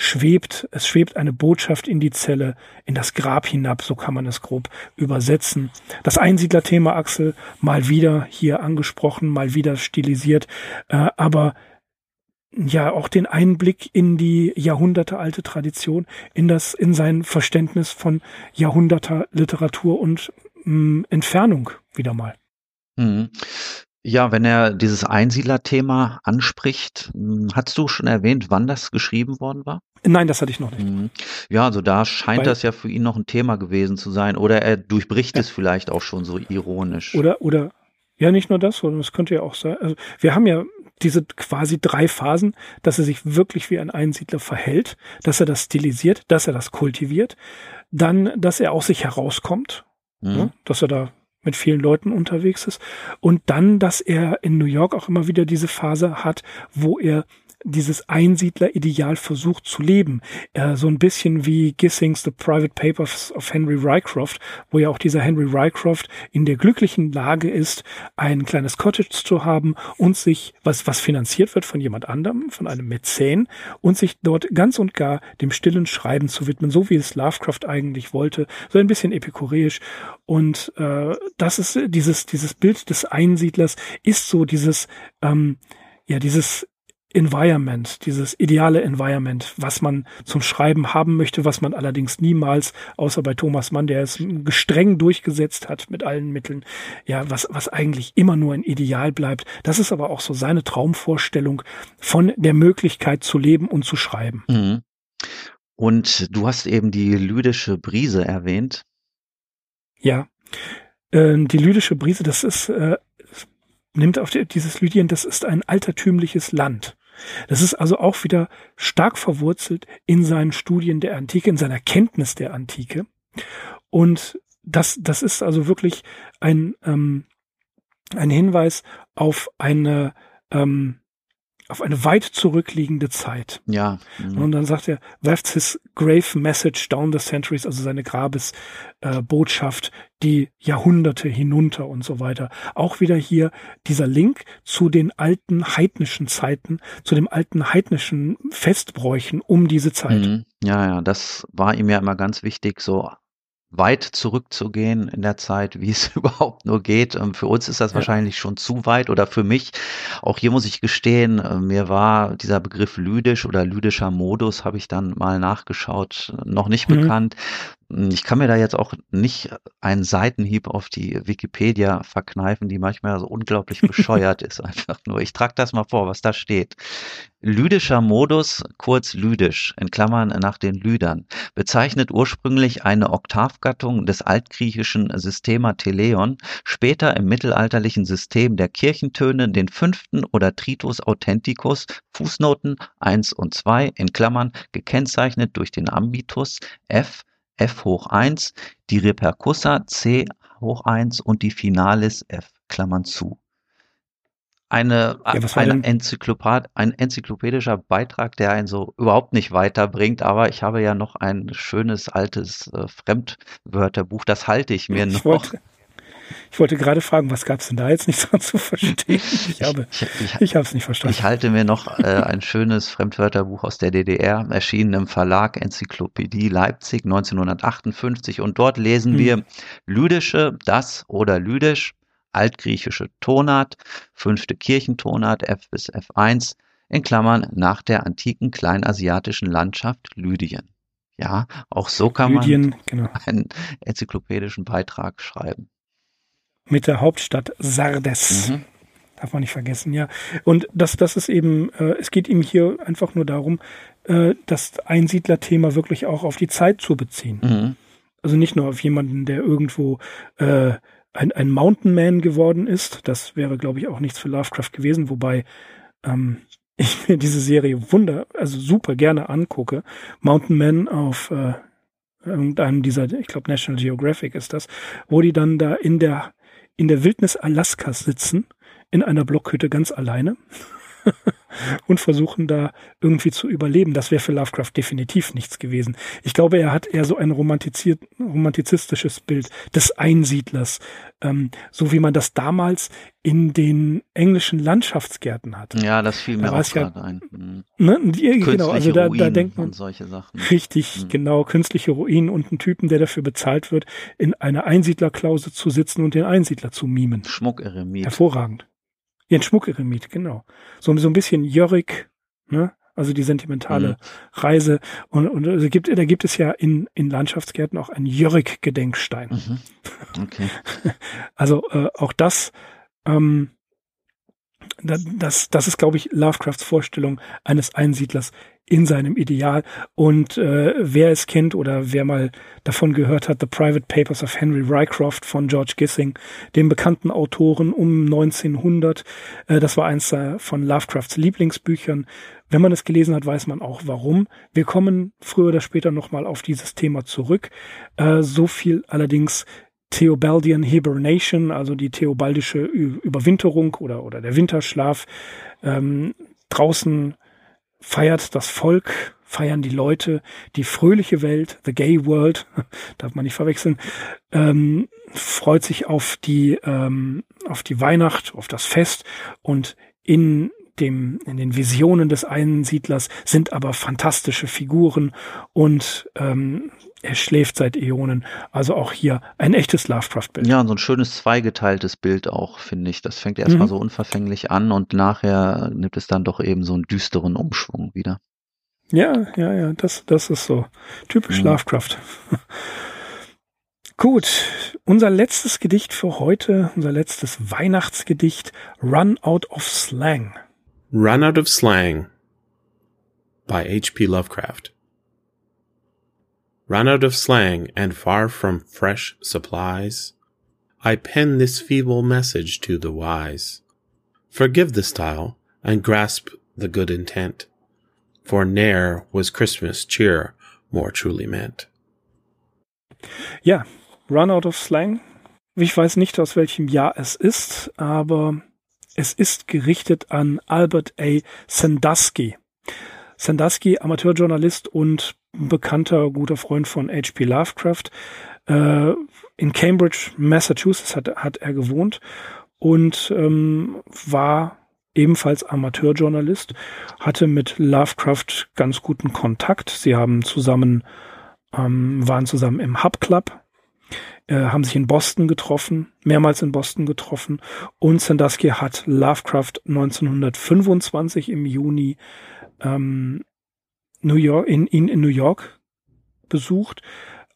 schwebt, es schwebt eine Botschaft in die Zelle, in das Grab hinab, so kann man es grob übersetzen. Das Einsiedlerthema, Axel, mal wieder hier angesprochen, mal wieder stilisiert, äh, aber ja auch den Einblick in die jahrhundertealte Tradition, in das, in sein Verständnis von Jahrhunderter Literatur und mh, mm, Entfernung wieder mal. Mhm. Ja, wenn er dieses Einsiedlerthema anspricht, hm, hast du schon erwähnt, wann das geschrieben worden war? Nein, das hatte ich noch nicht. Mhm. Ja, also da scheint Weil, das ja für ihn noch ein Thema gewesen zu sein. Oder er durchbricht ja. es vielleicht auch schon so ironisch. Oder, oder, ja, nicht nur das, sondern es könnte ja auch sein. Also wir haben ja diese quasi drei Phasen, dass er sich wirklich wie ein Einsiedler verhält, dass er das stilisiert, dass er das kultiviert, dann, dass er aus sich herauskommt, mhm. ja, ne, dass er da mit vielen Leuten unterwegs ist. Und dann, dass er in New York auch immer wieder diese Phase hat, wo er dieses Einsiedler-Ideal versucht zu leben. Äh, so ein bisschen wie Gissings The Private Papers of Henry Rycroft, wo ja auch dieser Henry Rycroft in der glücklichen Lage ist, ein kleines Cottage zu haben und sich, was, was finanziert wird von jemand anderem, von einem Mäzen, und sich dort ganz und gar dem stillen Schreiben zu widmen, so wie es Lovecraft eigentlich wollte, so ein bisschen epikureisch. Und äh, das ist dieses, dieses Bild des Einsiedlers ist so dieses, ähm, ja, dieses Environment, dieses ideale Environment, was man zum Schreiben haben möchte, was man allerdings niemals, außer bei Thomas Mann, der es streng durchgesetzt hat mit allen Mitteln, ja, was, was eigentlich immer nur ein Ideal bleibt. Das ist aber auch so seine Traumvorstellung von der Möglichkeit zu leben und zu schreiben. Mhm. Und du hast eben die lydische Brise erwähnt. Ja, äh, die lydische Brise, das ist, äh, nimmt auf die, dieses Lydien, das ist ein altertümliches Land. Das ist also auch wieder stark verwurzelt in seinen Studien der Antike, in seiner Kenntnis der Antike. Und das, das ist also wirklich ein, ähm, ein Hinweis auf eine, ähm, auf eine weit zurückliegende Zeit. Ja. Mhm. Und dann sagt er, weft his grave message down the centuries, also seine Grabesbotschaft, äh, die Jahrhunderte hinunter und so weiter. Auch wieder hier dieser Link zu den alten heidnischen Zeiten, zu dem alten heidnischen Festbräuchen um diese Zeit. Mhm. Ja, ja, das war ihm ja immer ganz wichtig, so weit zurückzugehen in der Zeit, wie es [LAUGHS] überhaupt nur geht. Ähm, für uns ist das ja. wahrscheinlich schon zu weit oder für mich. Auch hier muss ich gestehen, äh, mir war dieser Begriff lydisch oder lydischer Modus, habe ich dann mal nachgeschaut, noch nicht mhm. bekannt. Ich kann mir da jetzt auch nicht einen Seitenhieb auf die Wikipedia verkneifen, die manchmal so unglaublich [LAUGHS] bescheuert ist. Einfach nur. Ich trage das mal vor, was da steht. Lydischer Modus, kurz lydisch, in Klammern nach den Lydern, bezeichnet ursprünglich eine Oktavgattung des altgriechischen Systema Teleon, später im mittelalterlichen System der Kirchentöne den fünften oder Tritus Authenticus, Fußnoten 1 und 2, in Klammern gekennzeichnet durch den Ambitus F f hoch 1, die Repercussa c hoch 1 und die Finalis f Klammern zu. Eine, ja, ein, Enzyklopäd, ein enzyklopädischer Beitrag, der einen so überhaupt nicht weiterbringt, aber ich habe ja noch ein schönes altes äh, Fremdwörterbuch, das halte ich mir ich noch. Wollte, ich wollte gerade fragen, was gab es denn da jetzt nicht [LAUGHS] so zu verstehen? Ich habe ich, ich, ich es nicht verstanden. Ich halte mir noch äh, ein schönes Fremdwörterbuch aus der DDR, erschienen im Verlag Enzyklopädie Leipzig 1958 und dort lesen hm. wir lydische, das oder lydisch, altgriechische Tonart, fünfte Kirchentonart F bis F1 in Klammern nach der antiken kleinasiatischen Landschaft Lydien. Ja, auch so kann Lydien, man genau. einen enzyklopädischen Beitrag schreiben mit der Hauptstadt Sardes. Mhm. Darf man nicht vergessen, ja. Und das, das ist eben, äh, es geht ihm hier einfach nur darum, äh, das Einsiedlerthema wirklich auch auf die Zeit zu beziehen. Mhm. Also nicht nur auf jemanden, der irgendwo äh, ein, ein Mountain Man geworden ist. Das wäre, glaube ich, auch nichts für Lovecraft gewesen, wobei ähm, [LAUGHS] ich mir diese Serie wunder, also super gerne angucke. Mountain Man auf äh, irgendeinem dieser, ich glaube National Geographic ist das, wo die dann da in der in der Wildnis Alaskas sitzen, in einer Blockhütte ganz alleine [LAUGHS] und versuchen da irgendwie zu überleben. Das wäre für Lovecraft definitiv nichts gewesen. Ich glaube, er hat eher so ein romantizistisches Bild des Einsiedlers, ähm, so wie man das damals in den englischen Landschaftsgärten hatte. Ja, das fiel mir da auch gerade ja, ein. Mhm. Ne, die, genau, also da, da denkt man solche Sachen. Richtig, mhm. genau, künstliche Ruinen und einen Typen, der dafür bezahlt wird, in einer Einsiedlerklause zu sitzen und den Einsiedler zu mimen. Schmuckeremit. Hervorragend. Ihren Schmuckeremit, genau. So, so ein bisschen Jörg, ne? Also die sentimentale mhm. Reise. Und, und also gibt, da gibt es ja in, in Landschaftsgärten auch einen Jörg-Gedenkstein. Mhm. Okay. [LAUGHS] Also äh, auch das, ähm, das, das ist, glaube ich, Lovecrafts Vorstellung eines Einsiedlers in seinem Ideal. Und äh, wer es kennt oder wer mal davon gehört hat, The Private Papers of Henry Rycroft von George Gissing, dem bekannten Autoren um 1900, äh, das war eins von Lovecrafts Lieblingsbüchern. Wenn man es gelesen hat, weiß man auch warum. Wir kommen früher oder später nochmal auf dieses Thema zurück. Äh, so viel allerdings Theobaldian Hibernation, also die theobaldische Überwinterung oder, oder der Winterschlaf. Ähm, draußen feiert das Volk, feiern die Leute, die fröhliche Welt, the gay world, [LAUGHS] darf man nicht verwechseln, ähm, freut sich auf die, ähm, auf die Weihnacht, auf das Fest und in dem, in den Visionen des Einsiedlers sind aber fantastische Figuren und ähm, er schläft seit Äonen. Also auch hier ein echtes Lovecraft-Bild. Ja, so ein schönes zweigeteiltes Bild auch, finde ich. Das fängt erstmal mhm. so unverfänglich an und nachher nimmt es dann doch eben so einen düsteren Umschwung wieder. Ja, ja, ja, das, das ist so typisch mhm. Lovecraft. [LAUGHS] Gut, unser letztes Gedicht für heute, unser letztes Weihnachtsgedicht, Run Out of Slang. Run Out of Slang by H.P. Lovecraft. Run out of slang and far from fresh supplies, I pen this feeble message to the wise. Forgive the style and grasp the good intent, for ne'er was Christmas cheer more truly meant. Ja, Run out of slang. Ich weiß nicht, aus welchem Jahr es ist, aber es ist gerichtet an Albert A. Sandusky. Sandusky, Amateurjournalist und bekannter, guter Freund von H.P. Lovecraft. Äh, in Cambridge, Massachusetts hat, hat er gewohnt und ähm, war ebenfalls Amateurjournalist, hatte mit Lovecraft ganz guten Kontakt. Sie haben zusammen, ähm, waren zusammen im Hub Club äh, haben sich in Boston getroffen, mehrmals in Boston getroffen und Sandusky hat Lovecraft 1925 im Juni ähm, New York, in, in, in New York besucht.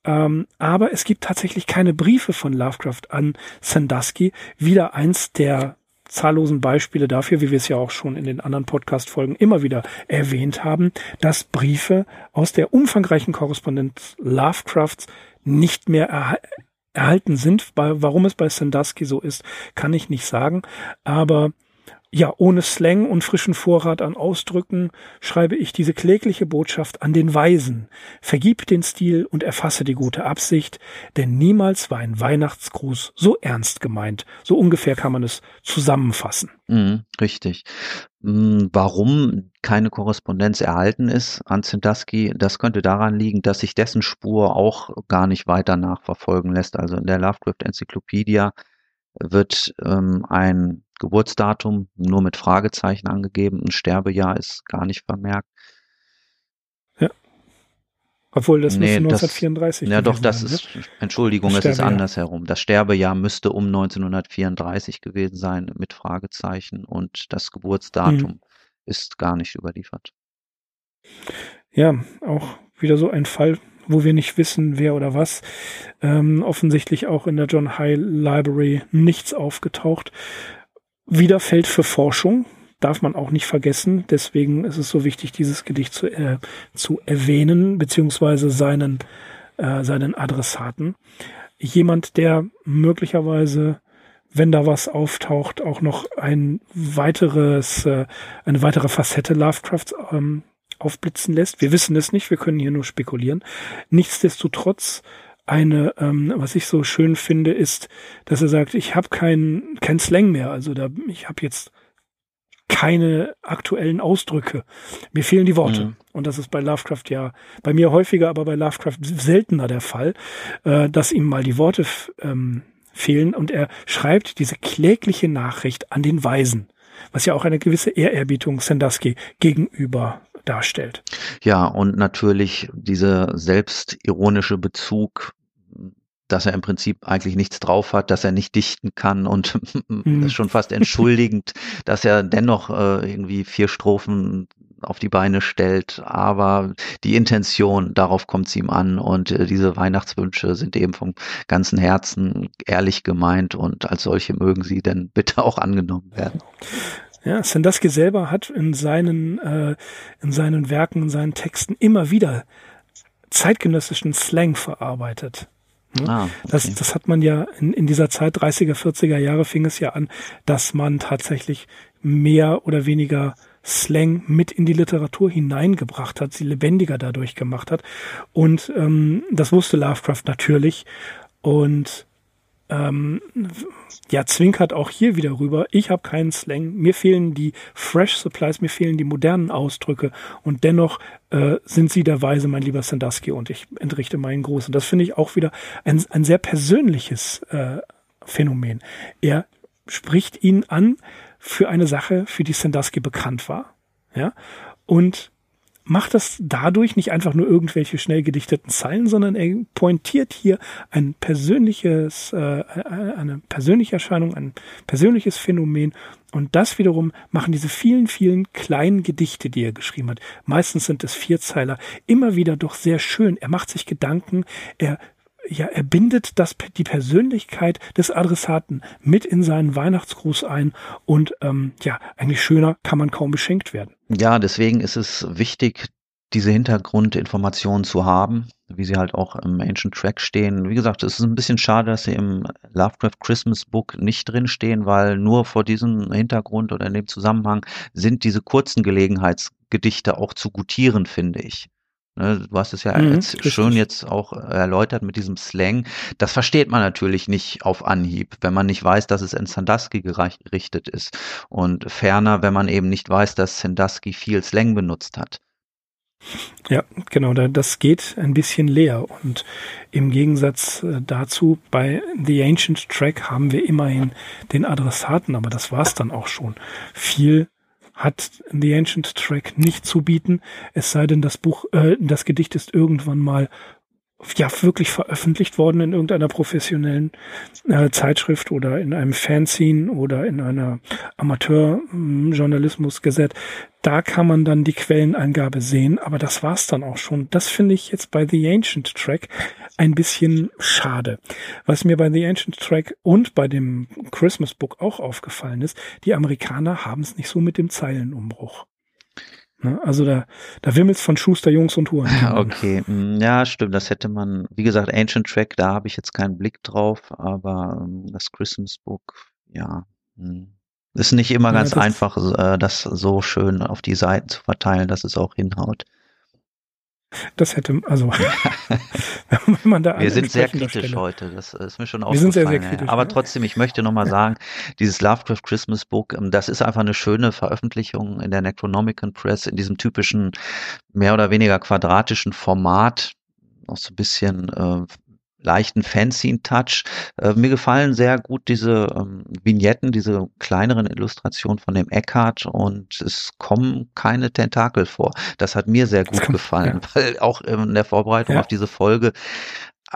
Ähm, aber es gibt tatsächlich keine Briefe von Lovecraft an Sandusky. Wieder eins der zahllosen Beispiele dafür, wie wir es ja auch schon in den anderen Podcast-Folgen immer wieder erwähnt haben, dass Briefe aus der umfangreichen Korrespondenz Lovecrafts nicht mehr erha erhalten sind. Warum es bei Sandusky so ist, kann ich nicht sagen. Aber ja, ohne Slang und frischen Vorrat an Ausdrücken schreibe ich diese klägliche Botschaft an den Weisen. Vergib den Stil und erfasse die gute Absicht, denn niemals war ein Weihnachtsgruß so ernst gemeint. So ungefähr kann man es zusammenfassen. Mhm, richtig. Hm, warum keine Korrespondenz erhalten ist an Sandusky, das könnte daran liegen, dass sich dessen Spur auch gar nicht weiter nachverfolgen lässt. Also in der Lovecraft Enzyklopädie wird ähm, ein Geburtsdatum nur mit Fragezeichen angegeben, ein Sterbejahr ist gar nicht vermerkt. Obwohl das nee, 1934 das, Ja, doch, das sein, ist, ne? Entschuldigung, es ist andersherum. Das Sterbejahr müsste um 1934 gewesen sein mit Fragezeichen und das Geburtsdatum mhm. ist gar nicht überliefert. Ja, auch wieder so ein Fall, wo wir nicht wissen, wer oder was. Ähm, offensichtlich auch in der John High Library nichts aufgetaucht. Wieder Feld für Forschung, darf man auch nicht vergessen. Deswegen ist es so wichtig, dieses Gedicht zu, äh, zu erwähnen, beziehungsweise seinen, äh, seinen Adressaten. Jemand, der möglicherweise, wenn da was auftaucht, auch noch ein weiteres, äh, eine weitere Facette Lovecrafts ähm, aufblitzen lässt. Wir wissen es nicht, wir können hier nur spekulieren. Nichtsdestotrotz eine, ähm, was ich so schön finde, ist, dass er sagt, ich habe kein, kein Slang mehr. Also da, ich habe jetzt keine aktuellen Ausdrücke. Mir fehlen die Worte. Mhm. Und das ist bei Lovecraft ja bei mir häufiger, aber bei Lovecraft seltener der Fall, äh, dass ihm mal die Worte ähm, fehlen und er schreibt diese klägliche Nachricht an den Weisen, was ja auch eine gewisse Ehrerbietung Sandusky gegenüber darstellt. Ja, und natürlich dieser selbstironische Bezug, dass er im Prinzip eigentlich nichts drauf hat, dass er nicht dichten kann und [LAUGHS] mhm. schon fast [LAUGHS] entschuldigend, dass er dennoch äh, irgendwie vier Strophen auf die Beine stellt, aber die Intention, darauf kommt es ihm an und äh, diese Weihnachtswünsche sind eben vom ganzen Herzen ehrlich gemeint und als solche mögen sie denn [LAUGHS] bitte auch angenommen werden. Ja, Sandusky selber hat in seinen, äh, in seinen Werken, in seinen Texten immer wieder zeitgenössischen Slang verarbeitet. Ne? Ah, okay. das, das hat man ja in, in dieser Zeit, 30er, 40er Jahre fing es ja an, dass man tatsächlich mehr oder weniger Slang mit in die Literatur hineingebracht hat, sie lebendiger dadurch gemacht hat. Und ähm, das wusste Lovecraft natürlich. Und ähm, ja, zwinkert auch hier wieder rüber. Ich habe keinen Slang. Mir fehlen die Fresh Supplies, mir fehlen die modernen Ausdrücke. Und dennoch äh, sind sie der Weise, mein lieber Sandusky, und ich entrichte meinen Gruß. Und das finde ich auch wieder ein, ein sehr persönliches äh, Phänomen. Er spricht ihn an für eine Sache, für die Sandusky bekannt war. Ja, und macht das dadurch nicht einfach nur irgendwelche schnell gedichteten Zeilen, sondern er pointiert hier ein persönliches, äh, eine persönliche Erscheinung, ein persönliches Phänomen. Und das wiederum machen diese vielen, vielen kleinen Gedichte, die er geschrieben hat. Meistens sind es Vierzeiler, immer wieder doch sehr schön. Er macht sich Gedanken, er ja, er bindet das, die Persönlichkeit des Adressaten mit in seinen Weihnachtsgruß ein und ähm, ja, eigentlich schöner kann man kaum beschenkt werden. Ja, deswegen ist es wichtig, diese Hintergrundinformationen zu haben, wie sie halt auch im Ancient Track stehen. Wie gesagt, es ist ein bisschen schade, dass sie im Lovecraft Christmas Book nicht drinstehen, weil nur vor diesem Hintergrund oder in dem Zusammenhang sind diese kurzen Gelegenheitsgedichte auch zu gutieren, finde ich. Ne, du hast es ja mhm, jetzt schon jetzt auch erläutert mit diesem Slang. Das versteht man natürlich nicht auf Anhieb, wenn man nicht weiß, dass es in Sandusky gerichtet ist. Und ferner, wenn man eben nicht weiß, dass Sandusky viel Slang benutzt hat. Ja, genau, das geht ein bisschen leer. Und im Gegensatz äh, dazu, bei The Ancient Track haben wir immerhin den Adressaten, aber das war's dann auch schon. Viel hat The Ancient Track nicht zu bieten, es sei denn, das Buch, äh, das Gedicht ist irgendwann mal ja wirklich veröffentlicht worden in irgendeiner professionellen äh, Zeitschrift oder in einem Fanzine oder in einer Amateurjournalismusgesetz. Da kann man dann die Quellenangabe sehen, aber das war's dann auch schon. Das finde ich jetzt bei The Ancient Track ein bisschen schade. Was mir bei The Ancient Track und bei dem Christmas Book auch aufgefallen ist, die Amerikaner haben es nicht so mit dem Zeilenumbruch. Ne? Also da, da wimmelt's von Schuster, Jungs und Huren. [LAUGHS] Okay, mm, ja, stimmt. Das hätte man, wie gesagt, Ancient Track, da habe ich jetzt keinen Blick drauf, aber ähm, das Christmas Book, ja, mm, ist nicht immer Ja, ganz das- einfach, äh, das so schön auf die Seiten zu verteilen, dass es auch hinhaut. Das hätte, also, [LAUGHS] wenn man da Wir sind sehr kritisch Stelle- heute, das ist mir schon Wir sind sehr, aufgefallen. sehr ja. kritisch, Aber trotzdem, ich möchte nochmal sagen, [LAUGHS] dieses Lovecraft Christmas Book, ähm, das ist einfach eine schöne Veröffentlichung in der Necronomicon Press, in diesem typischen, mehr oder weniger quadratischen Format, auch so ein bisschen äh, leichten Fanzine-Touch. Äh, mir gefallen sehr gut diese ähm, Vignetten, diese kleineren Illustrationen von dem Eckhart und es kommen keine Tentakel vor. Das hat mir sehr gut kommt- gefallen, [LAUGHS] weil auch in der Vorbereitung Ja. auf diese Folge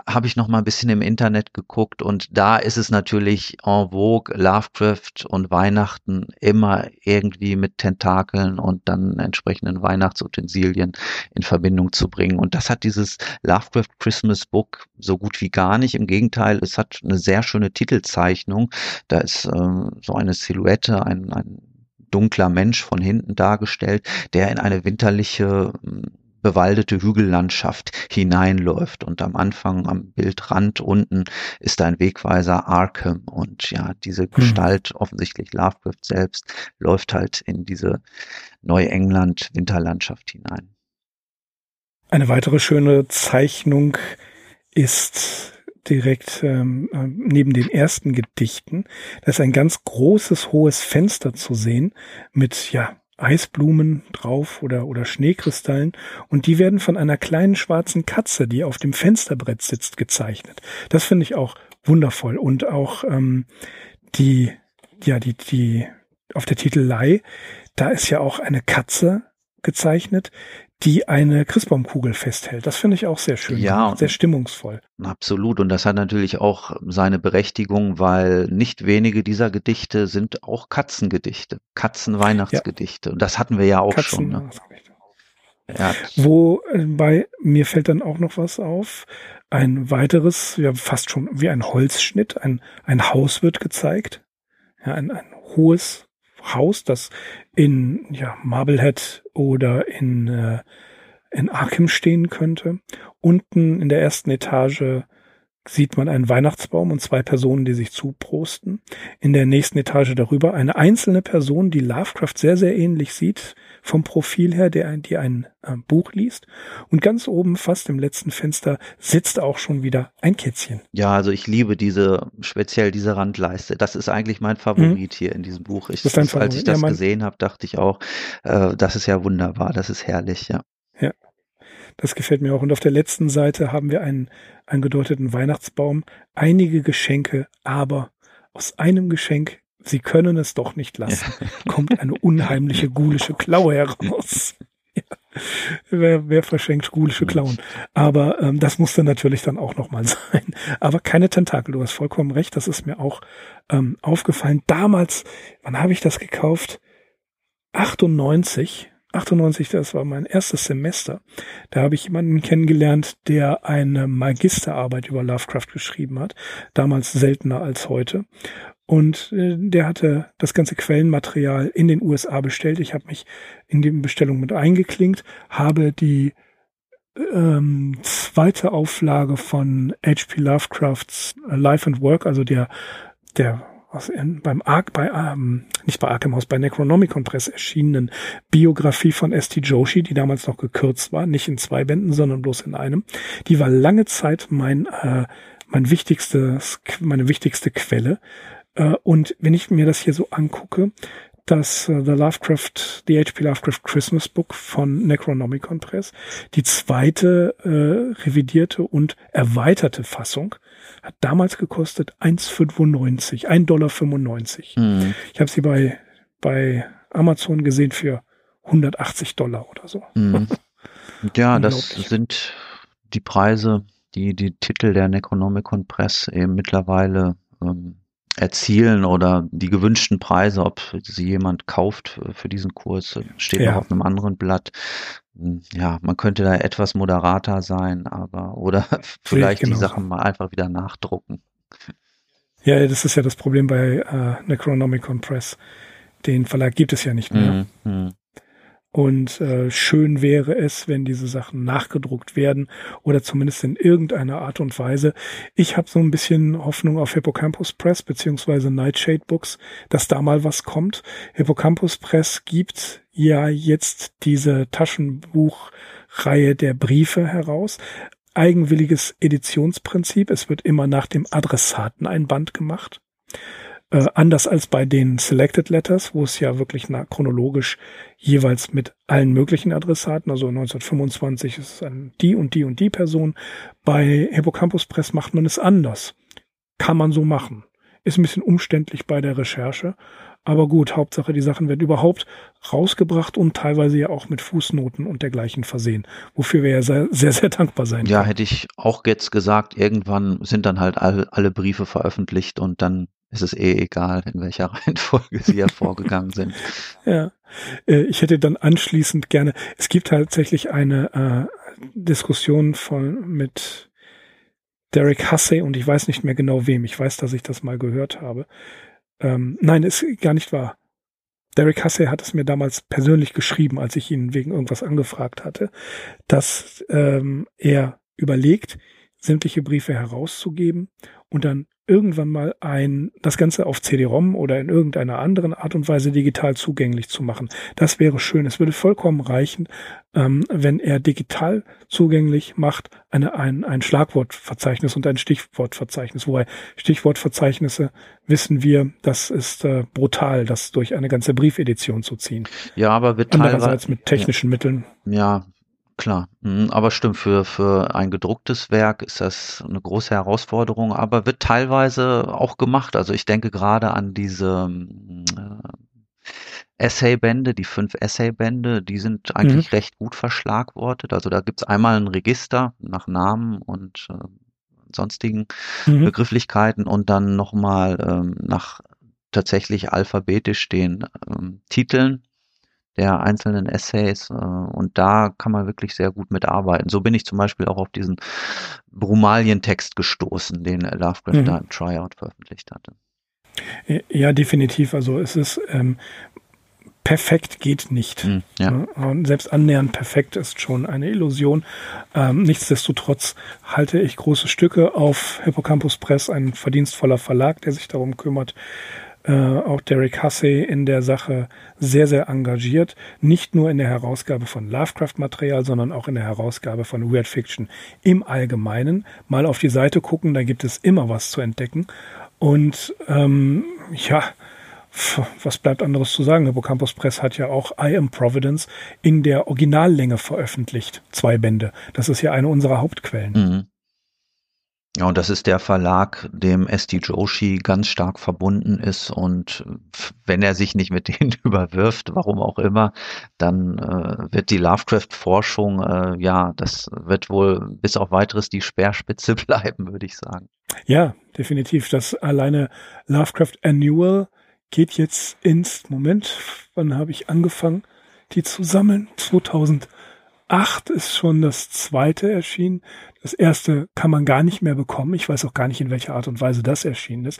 habe ich noch mal ein bisschen im Internet geguckt und da ist es natürlich en vogue, Lovecraft und Weihnachten immer irgendwie mit Tentakeln und dann entsprechenden Weihnachtsutensilien in Verbindung zu bringen. Und das hat dieses Lovecraft Christmas Book so gut wie gar nicht. Im Gegenteil, es hat eine sehr schöne Titelzeichnung. Da ist ähm, so eine Silhouette, ein, ein dunkler Mensch von hinten dargestellt, der in eine winterliche ähm, bewaldete Hügellandschaft hineinläuft und am Anfang am Bildrand unten ist ein Wegweiser Arkham und ja, diese Gestalt, offensichtlich Lovecraft selbst, läuft halt in diese Neuengland-Winterlandschaft hinein. Eine weitere schöne Zeichnung ist direkt ähm, äh, neben den ersten Gedichten. Da ist ein ganz großes, hohes Fenster zu sehen mit, ja, Eisblumen drauf oder, oder Schneekristallen und die werden von einer kleinen schwarzen Katze, die auf dem Fensterbrett sitzt, gezeichnet. Das finde ich auch wundervoll und auch ähm, die, ja, die, die auf der Titelei, da ist ja auch eine Katze gezeichnet, die eine Christbaumkugel festhält. Das finde ich auch sehr schön, Ja, sehr stimmungsvoll. Absolut. Und das hat natürlich auch seine Berechtigung, weil nicht wenige dieser Gedichte sind auch Katzengedichte, Katzenweihnachtsgedichte. Und das hatten wir ja auch schon. Ne? Ja, Wo äh, bei mir fällt dann auch noch was auf. Ein weiteres, ja fast schon wie ein Holzschnitt, ein, ein Haus wird gezeigt. Ja, ein, ein hohes Haus, das in ja, Marblehead oder in, äh, in Arkham stehen könnte. Unten in der ersten Etage sieht man einen Weihnachtsbaum und zwei Personen, die sich zuprosten. In der nächsten Etage darüber eine einzelne Person, die Lovecraft sehr, sehr ähnlich sieht, vom Profil her, der, die ein äh, Buch liest. Und ganz oben, fast im letzten Fenster, sitzt auch schon wieder ein Kätzchen. ja, also ich liebe diese, speziell diese Randleiste. Das ist eigentlich mein Favorit hier in diesem Buch. Ich, Das ist das, als ich Favorit? Ja, das mein- gesehen habe, dachte ich auch, äh, das ist ja wunderbar, das ist herrlich, ja. Das gefällt mir auch. Und auf der letzten Seite haben wir einen angedeuteten Weihnachtsbaum, einige Geschenke, aber aus einem Geschenk, Sie können es doch nicht lassen, kommt eine unheimliche gulische Klaue heraus. Ja. Wer, wer verschenkt gulische Klauen? Aber ähm, das musste natürlich dann auch nochmal [LAUGHS] sein. Aber keine Tentakel, du hast vollkommen recht, das ist mir auch ähm, aufgefallen. Damals, wann habe ich das gekauft? 98, 98, das war mein erstes Semester. Da habe ich jemanden kennengelernt, der eine Magisterarbeit über Lovecraft geschrieben hat. Damals seltener als heute. Und äh, der hatte das ganze Quellenmaterial in den USA bestellt. Ich habe mich in die Bestellung mit eingeklinkt, habe die ähm, zweite Auflage von H.P. Lovecrafts Life and Work, also der, der was in, beim Ark, bei, ähm, nicht bei Arkham House, bei Necronomicon Press erschienenen Biografie von S.T. Joshi, die damals noch gekürzt war, nicht in zwei Bänden, sondern bloß in einem. Die war lange Zeit mein, äh, mein wichtigstes, meine wichtigste Quelle. Äh, und wenn ich mir das hier so angucke, das äh, The Lovecraft, The H.P. Lovecraft Christmas Book von Necronomicon Press, die zweite äh, revidierte und erweiterte Fassung, hat damals gekostet 1,95, 1,95 Dollar. Mhm. Ich habe sie bei, bei Amazon gesehen für 180 Dollar oder so. Mhm. [LAUGHS] Ja, das sind die Preise, die die Titel der Necronomicon Press eben mittlerweile ähm, erzielen oder die gewünschten Preise, ob sie jemand kauft für diesen Kurs, steht ja. noch auf einem anderen Blatt. Hm, ja, man könnte da etwas moderater sein, aber oder [LAUGHS] vielleicht die Sachen mal einfach wieder nachdrucken. Ja, das ist ja das Problem bei äh, Necronomicon Press. Den Verlag gibt es ja nicht mehr. Mhm. Und äh, schön wäre es, wenn diese Sachen nachgedruckt werden oder zumindest in irgendeiner Art und Weise. Ich habe so ein bisschen Hoffnung auf Hippocampus Press beziehungsweise Nightshade Books, dass da mal was kommt. Hippocampus Press gibt ja jetzt diese Taschenbuchreihe der Briefe heraus. Eigenwilliges Editionsprinzip. Es wird immer nach dem Adressaten ein Band gemacht. Äh, anders als bei den Selected Letters, wo es ja wirklich na, chronologisch jeweils mit allen möglichen Adressaten, also 1925 ist es an die und die und die Person. Bei Hippocampus Press macht man es anders. Kann man so machen. Ist ein bisschen umständlich bei der Recherche. Aber gut, Hauptsache, die Sachen werden überhaupt rausgebracht und teilweise ja auch mit Fußnoten und dergleichen versehen, wofür wir ja sehr, sehr, sehr dankbar sein Ja, können. hätte ich auch jetzt gesagt, irgendwann sind dann halt all, alle Briefe veröffentlicht und dann ist es eh egal, in welcher [LAUGHS] Reihenfolge sie hervorgegangen sind. [LAUGHS] Ja, äh, ich hätte dann anschließend gerne, es gibt tatsächlich eine äh, Diskussion von mit Derek Hussey und ich weiß nicht mehr genau wem. Ich weiß, dass ich das mal gehört habe. Ähm, nein, ist gar nicht wahr. Derek Hussey hat es mir damals persönlich geschrieben, als ich ihn wegen irgendwas angefragt hatte, dass ähm, er überlegt, sämtliche Briefe herauszugeben und dann irgendwann mal ein, das Ganze auf CD-ROM oder in irgendeiner anderen Art und Weise digital zugänglich zu machen. Das wäre schön. Es würde vollkommen reichen, ähm, wenn er digital zugänglich macht, eine, ein, ein Schlagwortverzeichnis und ein Stichwortverzeichnis. Wobei Stichwortverzeichnisse wissen wir, das ist äh, brutal, das durch eine ganze Briefedition zu ziehen. Ja, aber wird Andererseits mit technischen ja. Mitteln. Ja, Klar, mhm, aber stimmt, für, für ein gedrucktes Werk ist das eine große Herausforderung, aber wird teilweise auch gemacht. Also ich denke gerade an diese äh, Essaybände, die fünf Essaybände, die sind eigentlich mhm. recht gut verschlagwortet. Also da gibt's einmal ein Register nach Namen und äh, sonstigen mhm. Begrifflichkeiten und dann nochmal ähm, nach tatsächlich alphabetisch den ähm, Titeln der einzelnen Essays äh, und da kann man wirklich sehr gut mitarbeiten. So bin ich zum Beispiel auch auf diesen Brumalien-Text gestoßen, den Lovecraft mhm. da im Tryout veröffentlicht hatte. Ja, definitiv. Also es ist ähm, perfekt geht nicht. Mhm, ja. Ne? Und selbst annähernd perfekt ist schon eine Illusion. Ähm, nichtsdestotrotz halte ich große Stücke auf Hippocampus Press, ein verdienstvoller Verlag, der sich darum kümmert, äh, auch Derek Hussey in der Sache sehr, sehr engagiert. Nicht nur in der Herausgabe von Lovecraft-Material, sondern auch in der Herausgabe von Weird Fiction im Allgemeinen. Mal auf die Seite gucken, da gibt es immer was zu entdecken. Und ähm, ja, was bleibt anderes zu sagen? Hippocampus Press hat ja auch I Am Providence in der Originallänge veröffentlicht. Zwei Bände. Das ist ja eine unserer Hauptquellen. Mhm. Ja, und das ist der Verlag, dem SD Joshi ganz stark verbunden ist. Und wenn er sich nicht mit [LAUGHS] denen überwirft, warum auch immer, dann äh, wird die Lovecraft-Forschung, äh, ja, das wird wohl bis auf weiteres die Speerspitze [LAUGHS] bleiben, würde ich sagen. Ja, definitiv. Das alleine Lovecraft Annual geht jetzt ins Moment. Wann habe ich angefangen, die zu sammeln? 2000. 8 ist schon das zweite erschienen. Das erste kann man gar nicht mehr bekommen. Ich weiß auch gar nicht, in welcher Art und Weise das erschienen ist.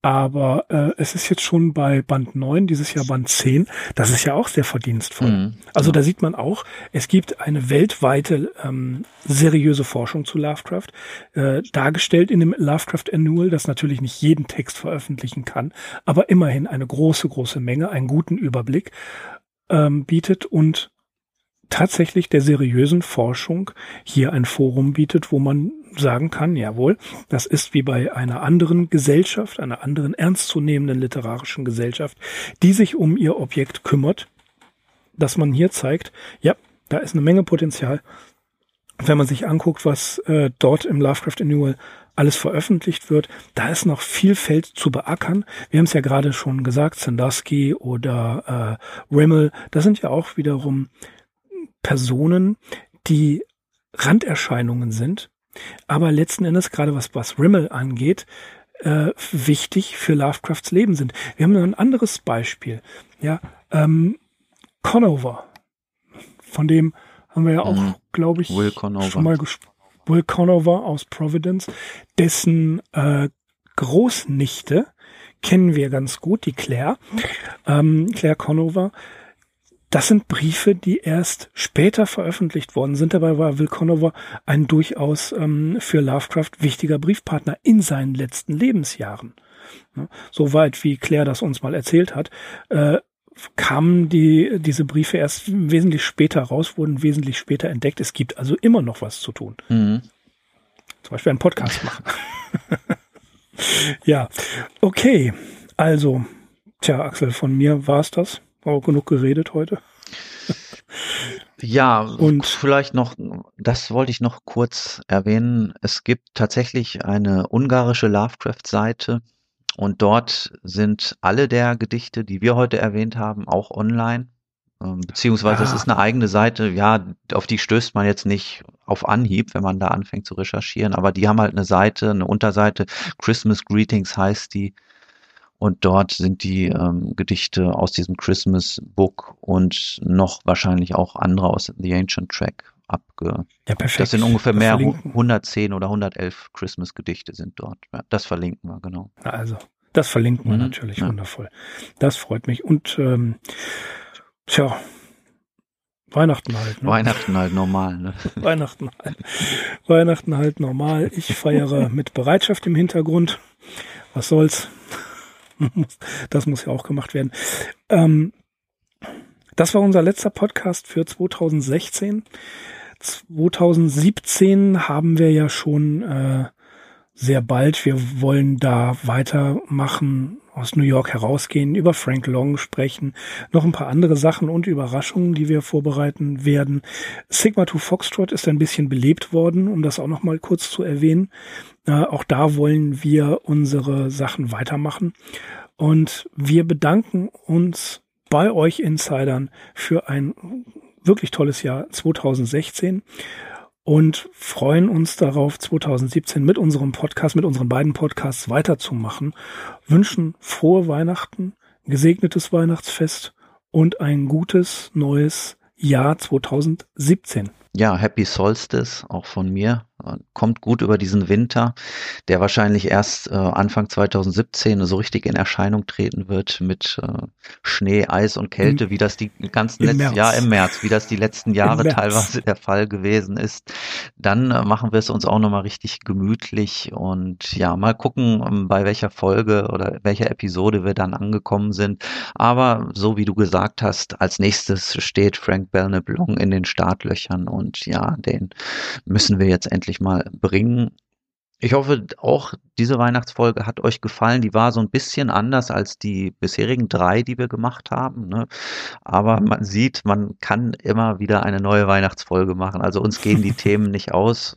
Aber äh, es ist jetzt schon bei Band 9, dieses Jahr Band 10. Das ist ja auch sehr verdienstvoll. Mhm, also ja. da sieht man auch, es gibt eine weltweite ähm, seriöse Forschung zu Lovecraft, äh, dargestellt in dem Lovecraft Annual, das natürlich nicht jeden Text veröffentlichen kann, aber immerhin eine große, große Menge, einen guten Überblick ähm, bietet und tatsächlich der seriösen Forschung hier ein Forum bietet, wo man sagen kann, jawohl, das ist wie bei einer anderen Gesellschaft, einer anderen ernstzunehmenden literarischen Gesellschaft, die sich um ihr Objekt kümmert, dass man hier zeigt, ja, da ist eine Menge Potenzial. Wenn man sich anguckt, was äh, dort im Lovecraft Annual alles veröffentlicht wird, da ist noch viel Feld zu beackern. Wir haben es ja gerade schon gesagt, Sandusky oder äh, Rimmel, das sind ja auch wiederum Personen, die Randerscheinungen sind, aber letzten Endes, gerade was, was Rimmel angeht, äh, wichtig für Lovecrafts Leben sind. Wir haben noch ein anderes Beispiel. Ja, ähm, Conover. Von dem haben wir ja auch, mhm. glaube ich, schon mal gesprochen. Will Conover aus Providence, dessen äh, Großnichte kennen wir ganz gut, die Claire, ähm, Claire Conover. Das sind Briefe, die erst später veröffentlicht worden sind. Dabei war Will Conover ein durchaus ähm, für Lovecraft wichtiger Briefpartner in seinen letzten Lebensjahren. Ja, Soweit wie Claire das uns mal erzählt hat, äh, kamen die, diese Briefe erst wesentlich später raus, wurden wesentlich später entdeckt. Es gibt also immer noch was zu tun. Mhm. Zum Beispiel einen Podcast machen. [LAUGHS] ja, okay. Also, tja, Axel, von mir war es das. Auch genug geredet heute. Ja, und vielleicht noch, das wollte ich noch kurz erwähnen. Es gibt tatsächlich eine ungarische Lovecraft-Seite und dort sind alle der Gedichte, die wir heute erwähnt haben, auch online. Ähm, beziehungsweise ah. es ist eine eigene Seite, ja, auf die stößt man jetzt nicht auf Anhieb, wenn man da anfängt zu recherchieren, aber die haben halt eine Seite, eine Unterseite, Christmas Greetings heißt die. Und dort sind die ähm, Gedichte aus diesem Christmas Book und noch wahrscheinlich auch andere aus The Ancient Track abge. Ja, perfekt. Das sind ungefähr das mehr, verlinken. 110 oder 111 Christmas Gedichte sind dort. Ja, das verlinken wir, genau. Also, das verlinken wir mhm. natürlich, ja. wundervoll. Das freut mich. Und ähm, Tja, Weihnachten halt. Ne? Weihnachten halt normal, ne? [LAUGHS] Weihnachten halt. Weihnachten halt normal. Ich feiere [LAUGHS] mit Bereitschaft im Hintergrund. Was soll's? [LAUGHS] das muss ja auch gemacht werden. Ähm, das war unser letzter Podcast für 2016. 2017 haben wir ja schon äh, sehr bald. Wir wollen da weitermachen, aus New York herausgehen, über Frank Long sprechen, noch ein paar andere Sachen und Überraschungen, die wir vorbereiten werden. Sigma 2 Foxtrot ist ein bisschen belebt worden, um das auch noch mal kurz zu erwähnen. Äh, auch da wollen wir unsere Sachen weitermachen. Und wir bedanken uns bei euch Insidern für ein wirklich tolles Jahr 2016 und freuen uns darauf, 2017 mit unserem Podcast, mit unseren beiden Podcasts weiterzumachen. Wünschen frohe Weihnachten, gesegnetes Weihnachtsfest und ein gutes neues Jahr 2017. Ja, Happy Solstice auch von mir. Kommt gut über diesen Winter, der wahrscheinlich erst äh, Anfang 2017 so richtig in Erscheinung treten wird mit äh, Schnee, Eis und Kälte, Im, wie das die ganzen letzten Jahre im März, wie das die letzten [LAUGHS] Jahre teilweise der Fall gewesen ist. Dann äh, machen wir es uns auch nochmal richtig gemütlich und ja, mal gucken, ähm, bei welcher Folge oder welcher Episode wir dann angekommen sind. Aber so wie du gesagt hast, als nächstes steht Frank Belknap Long in den Startlöchern und und ja, den müssen wir jetzt endlich mal bringen. Ich hoffe auch, diese Weihnachtsfolge hat euch gefallen. Die war so ein bisschen anders als die bisherigen drei, die wir gemacht haben. Ne? Aber man sieht, man kann immer wieder eine neue Weihnachtsfolge machen. Also uns gehen die [LAUGHS] Themen nicht aus.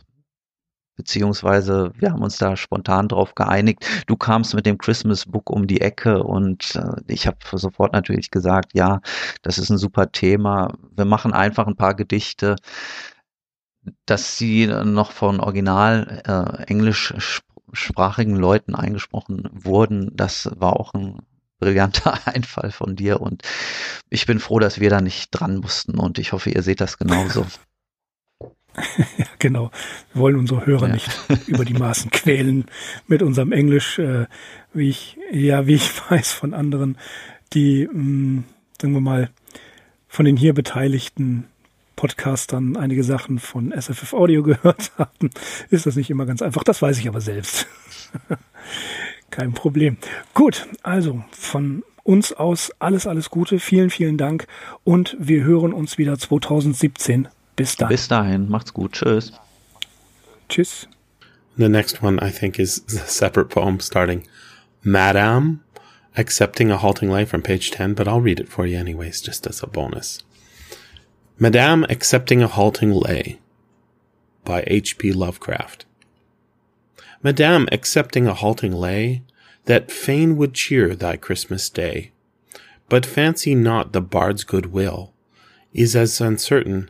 Beziehungsweise wir haben uns da spontan drauf geeinigt. Du kamst mit dem Christmas Book um die Ecke und äh, ich habe sofort natürlich gesagt, ja, das ist ein super Thema. Wir machen einfach ein paar Gedichte dass sie noch von original äh, englischsprachigen Leuten eingesprochen wurden, das war auch ein brillanter [LAUGHS] Einfall von dir und ich bin froh, dass wir da nicht dran mussten und ich hoffe, ihr seht das genauso. [LAUGHS] [LAUGHS] ja, genau. Wir wollen unsere Hörer ja. nicht über die Maßen quälen mit unserem Englisch, äh, wie ich, ja, wie ich [LAUGHS] weiß von anderen, die, mh, mm, sagen wir mal, von den hier Beteiligten Podcastern einige Sachen von SFF Audio [LAUGHS] gehört haben, ist das nicht immer ganz einfach. Das weiß ich aber selbst. Kein Problem. Gut, also von uns aus alles, alles Gute. Vielen, vielen Dank und wir hören uns wieder 2017. Bis dahin. Bis dahin. Macht's gut. Tschüss. Tschüss. The next one I think is [LAUGHS] a separate poem starting Madame accepting a halting lay from page 10, but I'll read it for you anyways, just as a bonus. Madame Accepting a Halting Lay by H.P. Lovecraft. Madame accepting a halting lay, that fain would cheer thy Christmas day. But fancy not the bard's good will is as uncertain